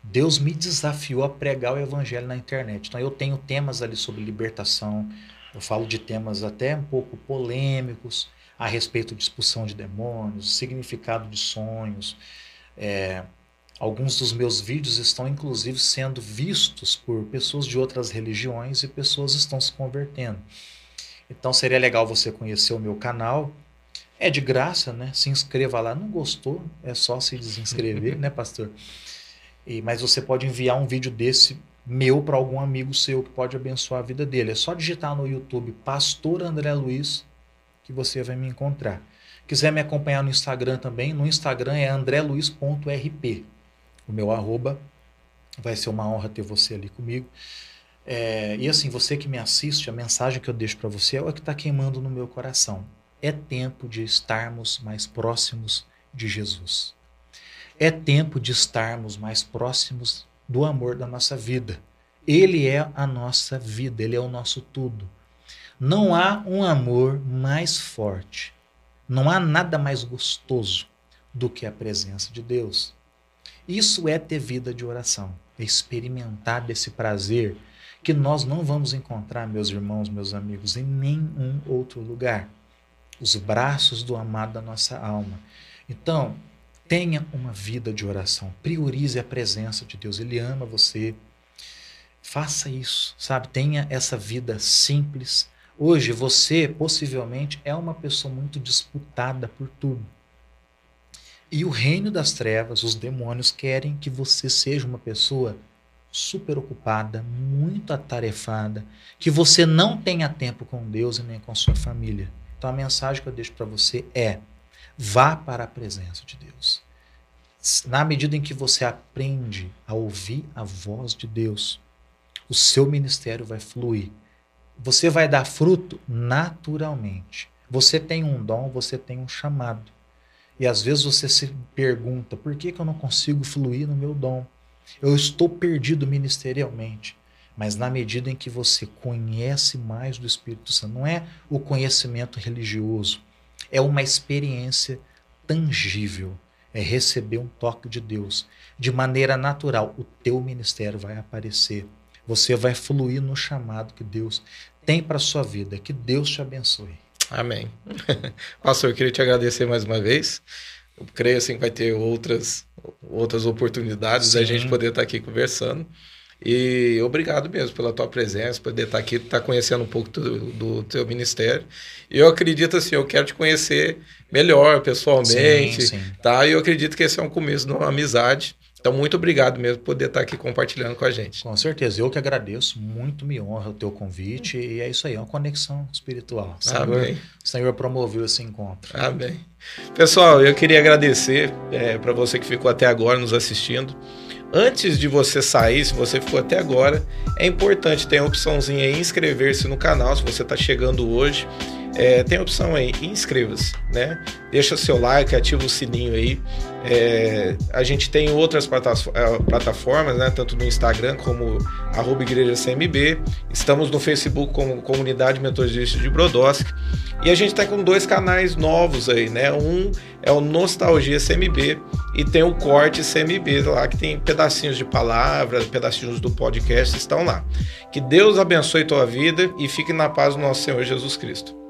Speaker 2: Deus me desafiou a pregar o evangelho na internet. Então eu tenho temas ali sobre libertação. Eu falo de temas até um pouco polêmicos a respeito de expulsão de demônios, significado de sonhos. É, Alguns dos meus vídeos estão inclusive sendo vistos por pessoas de outras religiões e pessoas estão se convertendo. Então seria legal você conhecer o meu canal. É de graça, né? Se inscreva lá. Não gostou? É só se desinscrever, né, pastor? E, mas você pode enviar um vídeo desse meu para algum amigo seu que pode abençoar a vida dele. É só digitar no YouTube Pastor André Luiz que você vai me encontrar. Quiser me acompanhar no Instagram também, no Instagram é andreluiz.rp o meu arroba. Vai ser uma honra ter você ali comigo. É, e assim, você que me assiste, a mensagem que eu deixo para você é o que está queimando no meu coração. É tempo de estarmos mais próximos de Jesus. É tempo de estarmos mais próximos do amor da nossa vida. Ele é a nossa vida, ele é o nosso tudo. Não há um amor mais forte, não há nada mais gostoso do que a presença de Deus. Isso é ter vida de oração, é experimentar desse prazer que nós não vamos encontrar, meus irmãos, meus amigos, em nenhum outro lugar. Os braços do amado da nossa alma. Então, tenha uma vida de oração, priorize a presença de Deus, Ele ama você. Faça isso, sabe? Tenha essa vida simples. Hoje você possivelmente é uma pessoa muito disputada por tudo. E o reino das trevas, os demônios, querem que você seja uma pessoa super ocupada, muito atarefada, que você não tenha tempo com Deus e nem com sua família. Então a mensagem que eu deixo para você é: vá para a presença de Deus. Na medida em que você aprende a ouvir a voz de Deus, o seu ministério vai fluir. Você vai dar fruto naturalmente. Você tem um dom, você tem um chamado. E às vezes você se pergunta: por que, que eu não consigo fluir no meu dom? Eu estou perdido ministerialmente. Mas na medida em que você conhece mais do Espírito Santo, não é o conhecimento religioso, é uma experiência tangível, é receber um toque de Deus. De maneira natural, o teu ministério vai aparecer. Você vai fluir no chamado que Deus tem para a sua vida. Que Deus te abençoe.
Speaker 1: Amém. Pastor, eu queria te agradecer mais uma vez. Eu creio assim que vai ter outras, outras oportunidades Sim. da gente poder estar aqui conversando. E obrigado mesmo pela tua presença, poder estar aqui, estar conhecendo um pouco do, do teu ministério. E eu acredito assim, eu quero te conhecer melhor pessoalmente, sim, sim. tá? E eu acredito que esse é um começo de uma amizade. Então, muito obrigado mesmo por poder estar aqui compartilhando com a gente.
Speaker 2: Com certeza, eu que agradeço, muito me honra o teu convite e é isso aí, é uma conexão espiritual. O Senhor, Amém. O Senhor promoveu esse encontro.
Speaker 1: Amém. Pessoal, eu queria agradecer é, para você que ficou até agora nos assistindo. Antes de você sair, se você ficou até agora, é importante ter a opçãozinha aí, inscrever-se no canal, se você está chegando hoje. É, tem a opção aí, inscreva-se, né? Deixa seu like, ativa o sininho aí. É, a gente tem outras é, plataformas, né? Tanto no Instagram como arroba Igreja CMB. Estamos no Facebook como Comunidade Metodista de Brodowski. E a gente está com dois canais novos aí, né? Um é o Nostalgia CMB e tem o Corte CMB lá, que tem pedacinhos de palavras, pedacinhos do podcast estão lá. Que Deus abençoe tua vida e fique na paz do nosso Senhor Jesus Cristo.